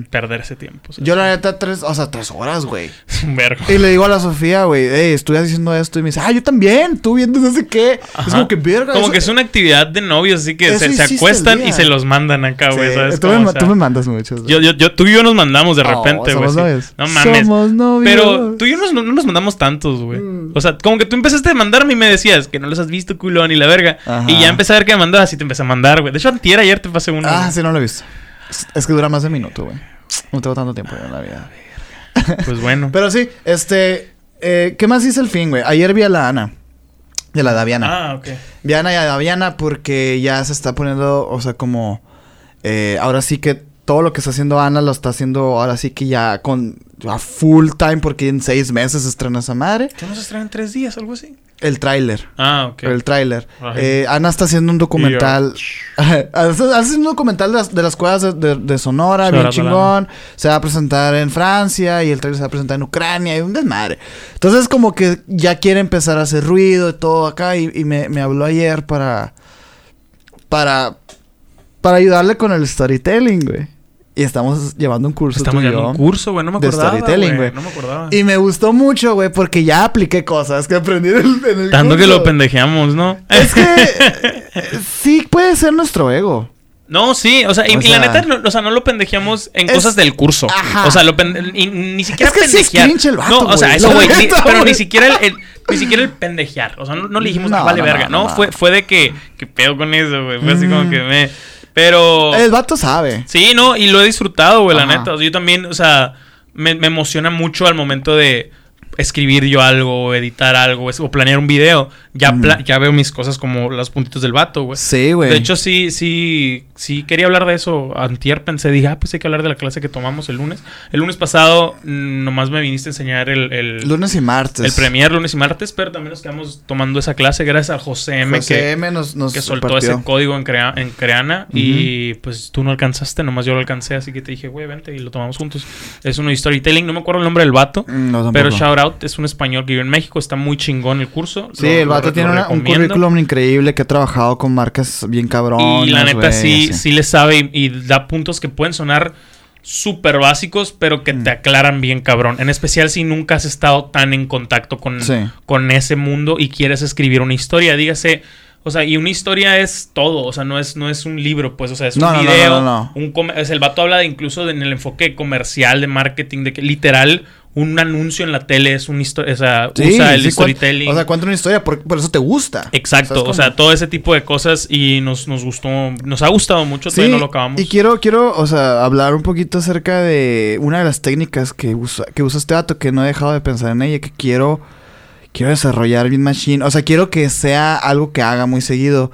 perder ese tiempo. Yo la neta, tres, o sea, tres horas, güey. un vergo. Y le digo a la Sofía, güey, hey, estoy haciendo esto. Y me dice, ah, yo también, tú viendo no sé qué. Es como que verga. Como que es una actividad de novios, así que se, acuestan y se los mandan acá, güey. ¿sabes? Tú, me, tú me mandas muchos. Yo, yo, yo, tú y yo nos mandamos de repente, güey. No mames. Somos novios. Pero tú y yo no nos mandamos tantos, güey. Mm. O sea, como que tú empezaste a mandarme y me decías que no los has visto, culón, y la verga. Y ya empecé a ver que me mandabas y te empecé a mandar, güey. De hecho, antier ayer te pasé uno. Ah, sí, no lo he visto. Es que dura más de un minuto, güey. No tengo tanto tiempo en la vida. Pues bueno. Pero sí, este... Eh, ¿Qué más hice el fin, güey? Ayer vi a la Ana. De la Daviana. Ah, ok. Vi a Ana y a Daviana porque ya se está poniendo, o sea, como... Eh, ahora sí que todo lo que está haciendo Ana lo está haciendo ahora sí que ya con a full time porque en seis meses se estrena esa madre. ¿Qué no se estrena en tres días, algo así? El tráiler. Ah, ok. El tráiler. Eh, Ana está haciendo un documental. está haciendo un documental de las, de las cuevas de, Sonora, bien chingón. Se va a presentar en Francia y el tráiler se va a presentar en Ucrania y un desmadre. Entonces, como que ya quiere empezar a hacer ruido y todo acá. Y, y me, me habló ayer para. Para. Para ayudarle con el storytelling, güey. Y estamos llevando un curso. Estamos llevando un curso, güey. No me acordaba. De storytelling, güey. No me acordaba. Y me gustó mucho, güey, porque ya apliqué cosas que aprendí en el, Tanto que lo pendejeamos, ¿no? Es que sí puede ser nuestro ego. No, sí, o sea, y, la neta, no, o sea, no lo pendejeamos en cosas del curso. Ajá. O sea, lo ni siquiera es que pendejear. el vato, no, o sea, eso, güey, pero ni siquiera el, ni siquiera el pendejear. O sea, no, le dijimos, no, vale verga, ¿no? Fue, fue de que, que pedo con eso, güey. Fue así como mm. que me. Pero. El vato sabe. Sí, no, y lo he disfrutado, güey, la neta. yo también, o sea, me, me emociona mucho al momento de escribir yo algo, editar algo, o planear un video, ya, ya veo mis cosas como los puntitos del vato, güey. Sí, güey. De hecho, sí, sí, sí quería hablar de eso. Antier pensé, dije, ah, pues hay que hablar de la clase que tomamos el lunes. El lunes pasado mm, nomás me viniste a enseñar el... lunes y martes. El premier lunes y martes, pero también nos quedamos tomando esa clase gracias a José M. que, nos, que soltó ese código en, en Creana y pues tú no alcanzaste, nomás yo lo alcancé, así que te dije, güey, vente y lo tomamos juntos. Es uno de storytelling, no me acuerdo el nombre del vato, mm, no, pero shout out, es un español que vive en México, está muy chingón el curso. Sí, el vato tiene un currículum increíble que ha trabajado con marcas bien cabrón. Y la neta sí, sí, le sabe y, da puntos que pueden sonar súper básicos, pero que te mm. aclaran bien cabrón. En especial si nunca has estado tan en contacto con, con ese mundo y quieres escribir una historia. Dígase, o sea, y una historia es todo, o sea, no es, no es un libro, pues, o sea, es un video. un el vato habla de incluso en el enfoque comercial, de marketing, de que literal un anuncio en la tele es un historia, o sea, usa el storytelling. O sea, cuenta una historia, por, eso te gusta. Exacto, o sea, todo ese tipo de cosas y nos, nos gustó, nos ha gustado mucho, todavía no lo acabamos. Y quiero, quiero, o sea, hablar un poquito acerca de una de las técnicas que usa, que usa este dato, que no he dejado de pensar en ella, que quiero, quiero desarrollar Beat Machine, o sea, quiero que sea algo que haga muy seguido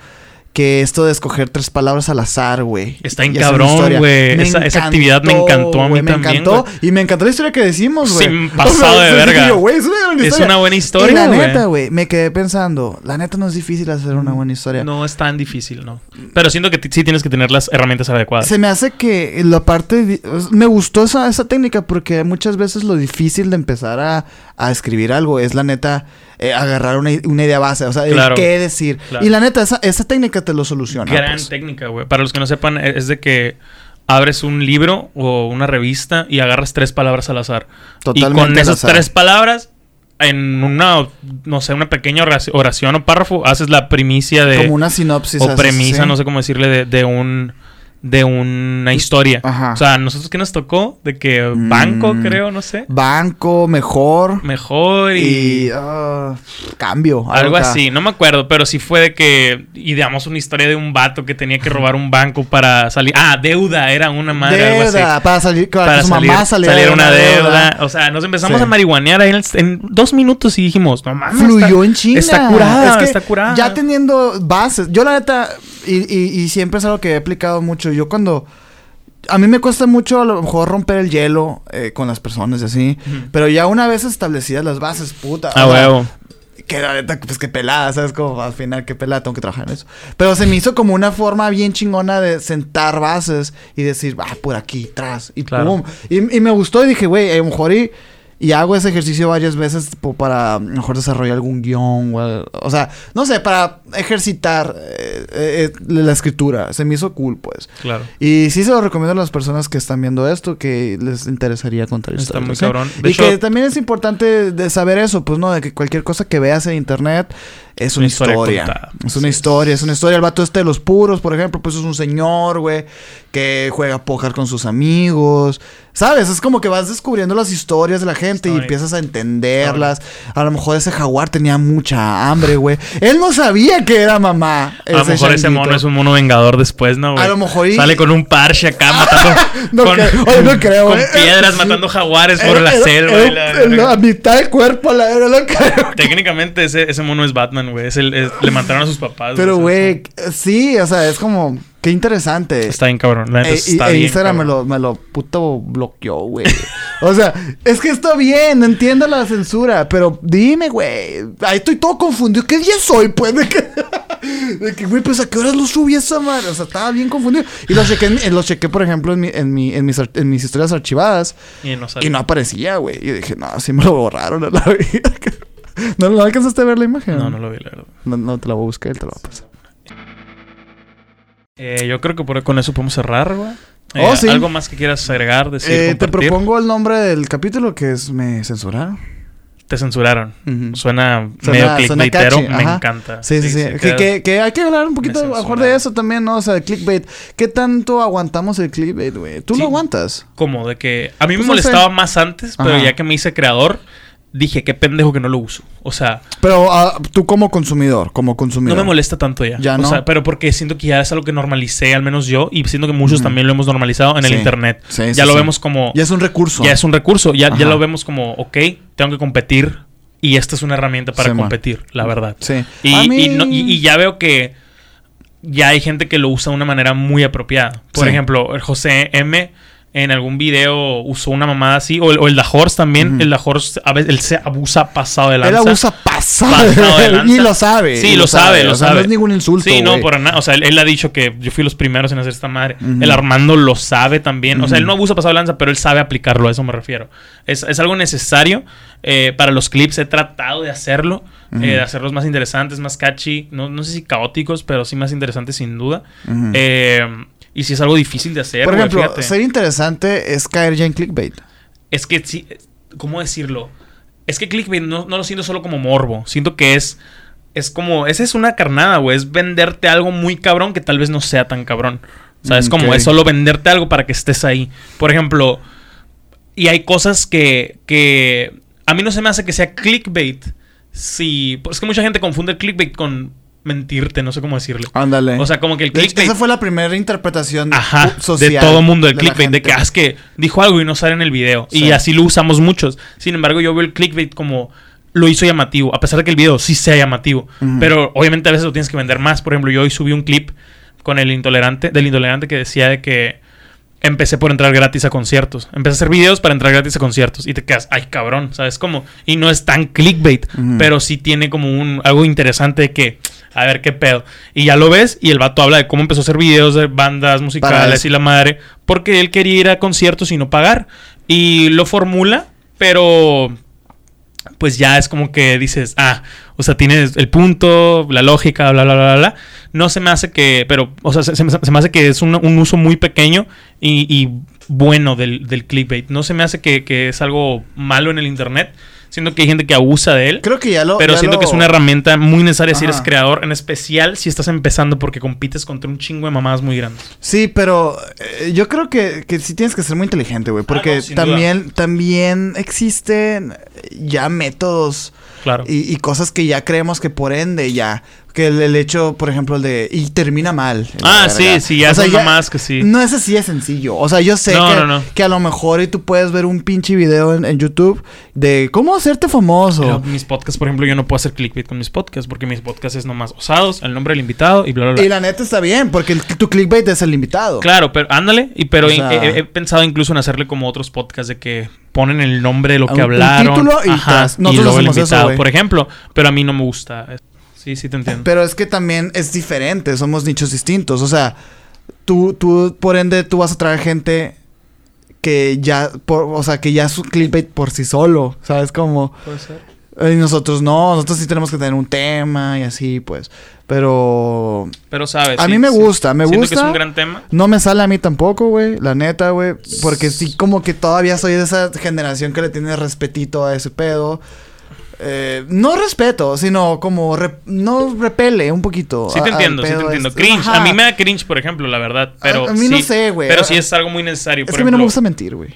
que esto de escoger tres palabras al azar, güey. Está en cabrón, güey. Esa, actividad me encantó a mí me también. Encantó, y me encantó la historia que decimos, güey. Sin pasado de verga. es, una buena historia. Y la neta, güey, me quedé pensando, la neta no es difícil hacer una buena historia. No es tan difícil, no. Pero siento que sí tienes que tener las herramientas adecuadas. Se me hace que la parte. Me gustó esa, esa técnica porque muchas veces lo difícil de empezar a, a escribir algo es la neta eh, agarrar una, idea base, o sea, qué decir. Y la neta, esa, esa técnica te lo soluciona. Gran pues. técnica, güey. Para los que no sepan, e, es de que abres un libro o una revista y agarras tres palabras al azar. Totalmente. Y con esas tres palabras, en una, no sé, una pequeña oración o párrafo, haces la primicia de. Como una sinopsis. O premisa, no sé cómo decirle, de, de un de una historia. Ajá. O sea, nosotros qué nos tocó de que banco, mm. creo, no sé. Banco, mejor. Mejor y, ah, cambio. Algo así, no me acuerdo, pero sí fue de que ideamos una historia de un vato que tenía que robar un banco para salir. Ah, deuda, era una madre. Deuda, para salir, para, su mamá saliera una deuda. O sea, nos empezamos a marihuanear ahí en, dos minutos y dijimos, no mames. Fluyó en China. Está curada, está curada. Ya teniendo bases. Yo la neta, y, y, y siempre es algo que he aplicado mucho yo cuando... A mí me cuesta mucho a lo mejor romper el hielo eh, con las personas y así. Pero ya una vez establecidas las bases, puta. Ah, huevo. Que la neta, pues que pelada, ¿sabes? Como al final, que pelada, tengo que trabajar en eso. Pero se me hizo como una forma bien chingona de sentar bases y decir, ah, por aquí, tras, y pum. Y, y me gustó y dije, güey, a lo mejor y y hago ese ejercicio varias veces para mejor desarrollar algún guion. O, sea, no sé, para ejercitar eh, eh, la escritura. Se me hizo cool, pues. Claro. Y sí se lo recomiendo a las personas que están viendo esto, que les interesaría contar Está muy cabrón. y que también es importante de saber eso, pues, ¿no? De que cualquier cosa que veas en internet es una, historia. es una historia, es una historia. El vato este de los puros, por ejemplo, pues es un señor, güey, que juega póker con sus amigos. ¿Sabes? Es como que vas descubriendo las historias de la gente y empiezas a entenderlas. A lo mejor ese jaguar tenía mucha hambre, güey. Él no sabía que era mamá. A lo mejor ese mono es un mono vengador después, ¿no, güey? A lo mejor. Sale con un parche acá matando. no, con, creo, no creo, Con piedras matando jaguares por la selva. a mitad del cuerpo, la verdad, no creo. Técnicamente ese, ese mono es Batman, güey. Es el, le mataron a sus papás. Pero, güey, sí, o sea, es como Qué interesante. Está bien, cabrón. La e, está e Instagram me lo, me lo puto bloqueó, güey. o sea, es que está bien, entiendo la censura, pero dime, güey. Ahí estoy todo confundido. ¿Qué día soy, pues? De que, de que güey, pues a qué horas lo subí esa madre. O sea, estaba bien confundido. Y lo chequé, lo chequé por ejemplo, en, mi, en, mi, en, mis, en mis historias archivadas. Y no, y no aparecía, güey. Y dije, no, sí me lo borraron a la vida. ¿No, ¿No alcanzaste a ver la imagen? No, no lo vi, la verdad. No, no te la voy a buscar y te la voy a pasar. Eh, yo creo que por, con eso podemos cerrar, güey. Oh, eh, ¿Algo más que quieras agregar, decir, eh, Te propongo el nombre del capítulo que es Me censuraron. Te censuraron. suena, medio clickbaitero. me encanta. Sí, sí, sí. Que, que, hay que hablar un poquito mejor de eso también, ¿no? O sea, clickbait. ¿Qué tanto aguantamos el clickbait, güey? ¿Tú lo aguantas? Como de que... A mí me pues molestaba más antes, pero ya que me hice creador dije, qué pendejo que no lo uso. O sea. Pero ah, tú como consumidor, como consumidor. No me molesta tanto ya. Ya no. O sea, pero porque siento que ya es algo que normalicé, al menos yo, y siento que muchos también lo hemos normalizado en el internet. Sí, ya lo vemos como. Ya es un recurso. Ya es un recurso. Ya, ya lo vemos como, ok, tengo que competir. Y esta es una herramienta para competir, la verdad. Sí. Y, y, ya veo que ya hay gente que lo usa de una manera muy apropiada. Por ejemplo, el José M en algún video usó una mamada así. O el, o el también. El Dajors, a veces, él se abusa pasado de lanza. Él abusa pasado, de lanza. Y lo sabe. Sí, lo, sabe, lo sabe. No es ningún insulto. Sí, no, por nada. O sea, él, ha dicho que yo fui los primeros en hacer esta madre. El Armando lo sabe también. O sea, él no abusa pasado de lanza, pero él sabe aplicarlo. A eso me refiero. Es, es algo necesario eh, para los clips. He tratado de hacerlo. Eh, de hacerlos más interesantes, más catchy. No, no sé si caóticos, pero sí más interesantes sin duda. Eh y si es algo difícil de hacer. Por ejemplo, ser interesante es caer ya en clickbait. Es que sí, ¿cómo decirlo? Es que clickbait no, lo siento solo como morbo. Siento que es. Es como. Esa es una carnada, güey. Es venderte algo muy cabrón que tal vez no sea tan cabrón. O sea, es como. Es solo venderte algo para que estés ahí. Por ejemplo. Y hay cosas que. que a mí no se me hace que sea clickbait. Si. Es que mucha gente confunde el clickbait con mentirte, no sé cómo decirle. Ándale. O sea, como que el clickbait. Esa fue la primera interpretación Ajá, social de todo mundo del clickbait, de que ah, es que dijo algo y no sale en el video. Y así lo usamos muchos. Sin embargo, yo veo el clickbait como lo hizo llamativo, a pesar de que el video sí sea llamativo. Pero obviamente a veces lo tienes que vender más. Por ejemplo, yo hoy subí un clip con el intolerante, del intolerante que decía de que empecé por entrar gratis a conciertos. Empecé a hacer videos para entrar gratis a conciertos. Y te quedas, ay cabrón, ¿sabes cómo? Y no es tan clickbait, pero sí tiene como un algo interesante de que a ver qué pedo. Y ya lo ves y el vato habla de cómo empezó a hacer videos de bandas musicales y la madre, porque él quería ir a conciertos y no pagar. Y lo formula, pero pues ya es como que dices, ah, o sea, tienes el punto, la lógica, bla, bla, bla, bla. No se me hace que, pero, o sea, se, me hace que es un, uso muy pequeño y, bueno del, del, clickbait. No se me hace que, que es algo malo en el internet Siento que hay gente que abusa de él. Creo que ya lo. Pero siento que es una herramienta muy necesaria si eres creador, en especial si estás empezando porque compites contra un chingo de mamadas muy grandes. Sí, pero eh, yo creo que, que sí tienes que ser muy inteligente, güey. Porque ah, también, también existen ya métodos. Claro. Y, y, cosas que ya creemos que por ende ya que el, hecho, por ejemplo, el de. Y termina mal. Ah, sí, sí, ya o más que sí. No es así de sencillo. O sea, yo sé que, que, a lo mejor y tú puedes ver un pinche video en, YouTube de cómo hacerte famoso. Pero mis podcasts, por ejemplo, yo no puedo hacer clickbait con mis podcasts porque mis podcasts es nomás osados, el nombre del invitado y bla, bla, bla. Y la neta está bien porque tu clickbait es el invitado. Claro, pero ándale. Y pero he, pensado incluso en hacerle como otros podcasts de que ponen el nombre de lo que hablaron. título y, Ajá, y luego el invitado, por ejemplo. Pero a mí no me gusta. Sí, sí te entiendo. Pero es que también es diferente, somos nichos distintos. O sea, tú, tú, por ende, tú vas a traer gente que ya, o sea, que ya es un clickbait por sí solo, ¿sabes? Como... Puede ser. Y nosotros no, nosotros sí tenemos que tener un tema y así, pues. Pero. Pero sabes. A mí me gusta, me gusta. que es un gran tema. No me sale a mí tampoco, güey. La neta, güey. Porque sí, como que todavía soy de esa generación que le tiene respetito a ese pedo. Eh, no respeto, sino como no repele un poquito. Sí te entiendo, sí te entiendo. Este. Cringe. A mí me da cringe, por ejemplo, la verdad. Pero a, mí no sé, güey. Pero sí es algo muy necesario. Es que a mí no me gusta mentir, güey.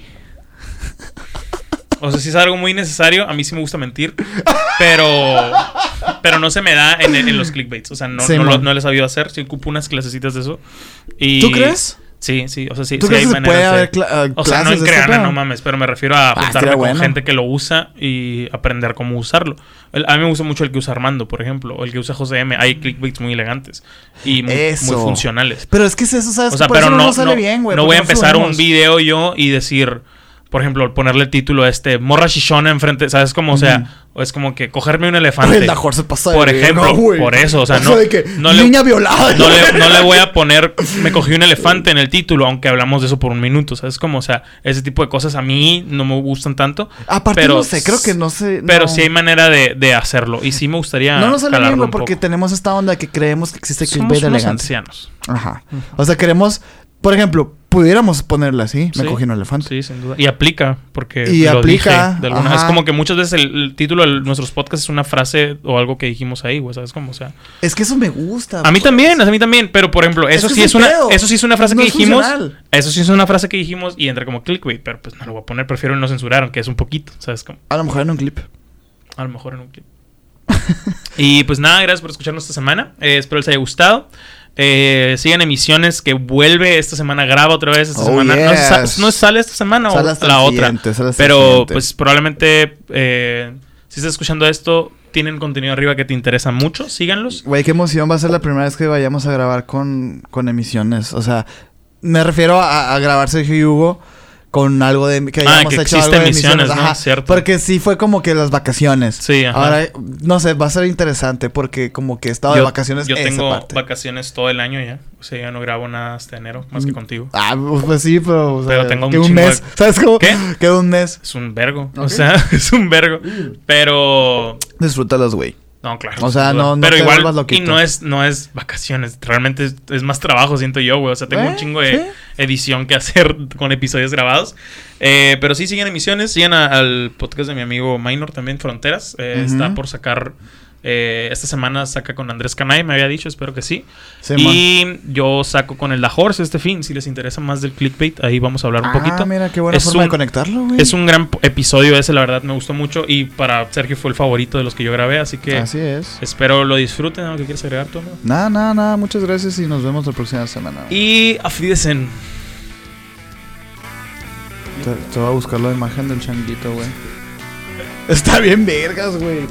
O sea, si es algo muy necesario, a mí sí me gusta mentir. Pero. Pero no se me da en, los clickbaits. O sea, no, no, lo, no, he sabido hacer. Si ocupo unas clasecitas de eso. Y, ¿Tú crees? Sí, sí, o sea, sí, sí hay maneras de... Haber o sea, no en creana, no mames, pero me refiero a ah, juntarme con gente que lo usa y aprender cómo usarlo. a mí me gusta mucho el que usa Armando, por ejemplo, o el que usa José M. Hay clickbaits muy elegantes y muy, funcionales. Pero es que es eso, ¿sabes? O sea, pero no, sale bien, güey. No voy a empezar un video yo y decir por ejemplo, ponerle el título a este Morra Shishona enfrente, ¿sabes? Como, o sea, es como que cogerme un elefante. se pasa por ejemplo, por eso, o sea, no, no niña violada. No le, voy a poner me cogí un elefante en el título, aunque hablamos de eso por un minuto, ¿sabes? Como, o sea, ese tipo de cosas a mí no me gustan tanto. Aparte pero, no sé, creo que no sé. Pero sí hay manera de, hacerlo y sí me gustaría No nos sale bien, porque tenemos esta onda que creemos que existe clickbait elegante. ancianos. Ajá. O sea, queremos por ejemplo, pudiéramos ponerla así. Me cogí un elefante. Sí, sin duda. Y aplica, porque. Y aplica. Es como que muchas veces el, título de nuestros podcasts es una frase o algo que dijimos ahí, güey. ¿Sabes cómo? O sea. Es que eso me gusta. A mí también, a mí también. Pero por ejemplo, eso sí es, una. Eso sí es una frase que dijimos. Eso sí es una frase que dijimos y entra como clickbait. Pero pues no lo voy a poner. Prefiero no censurar, aunque es un poquito. ¿Sabes cómo? A lo mejor en un clip. A lo mejor en un clip. y pues nada, gracias por escucharnos esta semana. Eh, espero les haya gustado. Eh, sigan emisiones que vuelve esta semana, graba otra vez esta oh, semana. No, sale esta semana o la otra. Pero pues probablemente eh, si estás escuchando esto, tienen contenido arriba que te interesa mucho, síganlos. Güey, qué emoción va a ser la primera vez que vayamos a grabar con, con emisiones. O sea, me refiero a, a grabar Sergio y Hugo con algo de que ah, hayamos hecho algo de misiones, ¿no? Cierto. Porque sí fue como que las vacaciones. Sí, ajá. Ahora no sé, va a ser interesante porque como que estaba de vacaciones Yo tengo vacaciones todo el año ya. O sea, ya no grabo nada hasta enero más que mm. contigo. Ah, pues sí, pero o sea, pero tengo un, mes, ¿sabes cómo? ¿Qué? Queda un mes. Es un vergo. O sea, es un vergo. Pero disfrútalos, güey. No, claro. O sea, no, no Pero igual, y no es, no es vacaciones. Realmente es, más trabajo, siento yo, güey. O sea, tengo un eh, chingo de edición que hacer con episodios grabados. Eh, pero sí, siguen emisiones. Siguen al podcast de mi amigo Minor también, Fronteras. Eh, está por sacar eh, esta semana saca con Andrés Canay, me había dicho, espero que sí. y yo saco con el La Horse este fin, si les interesa más del clickbait, ahí vamos a hablar un ah, poquito. mira, qué buena es forma de conectarlo, güey. Es un gran episodio ese, la verdad, me gustó mucho. Y para Sergio fue el favorito de los que yo grabé, así que... Así es. Espero lo disfruten, ¿no? ¿Qué quieres agregar tú, Nada, nada, nada. Muchas gracias y nos vemos la próxima semana. Y afídesen. Te, te voy a buscar la imagen del changuito, güey. Está bien vergas, güey.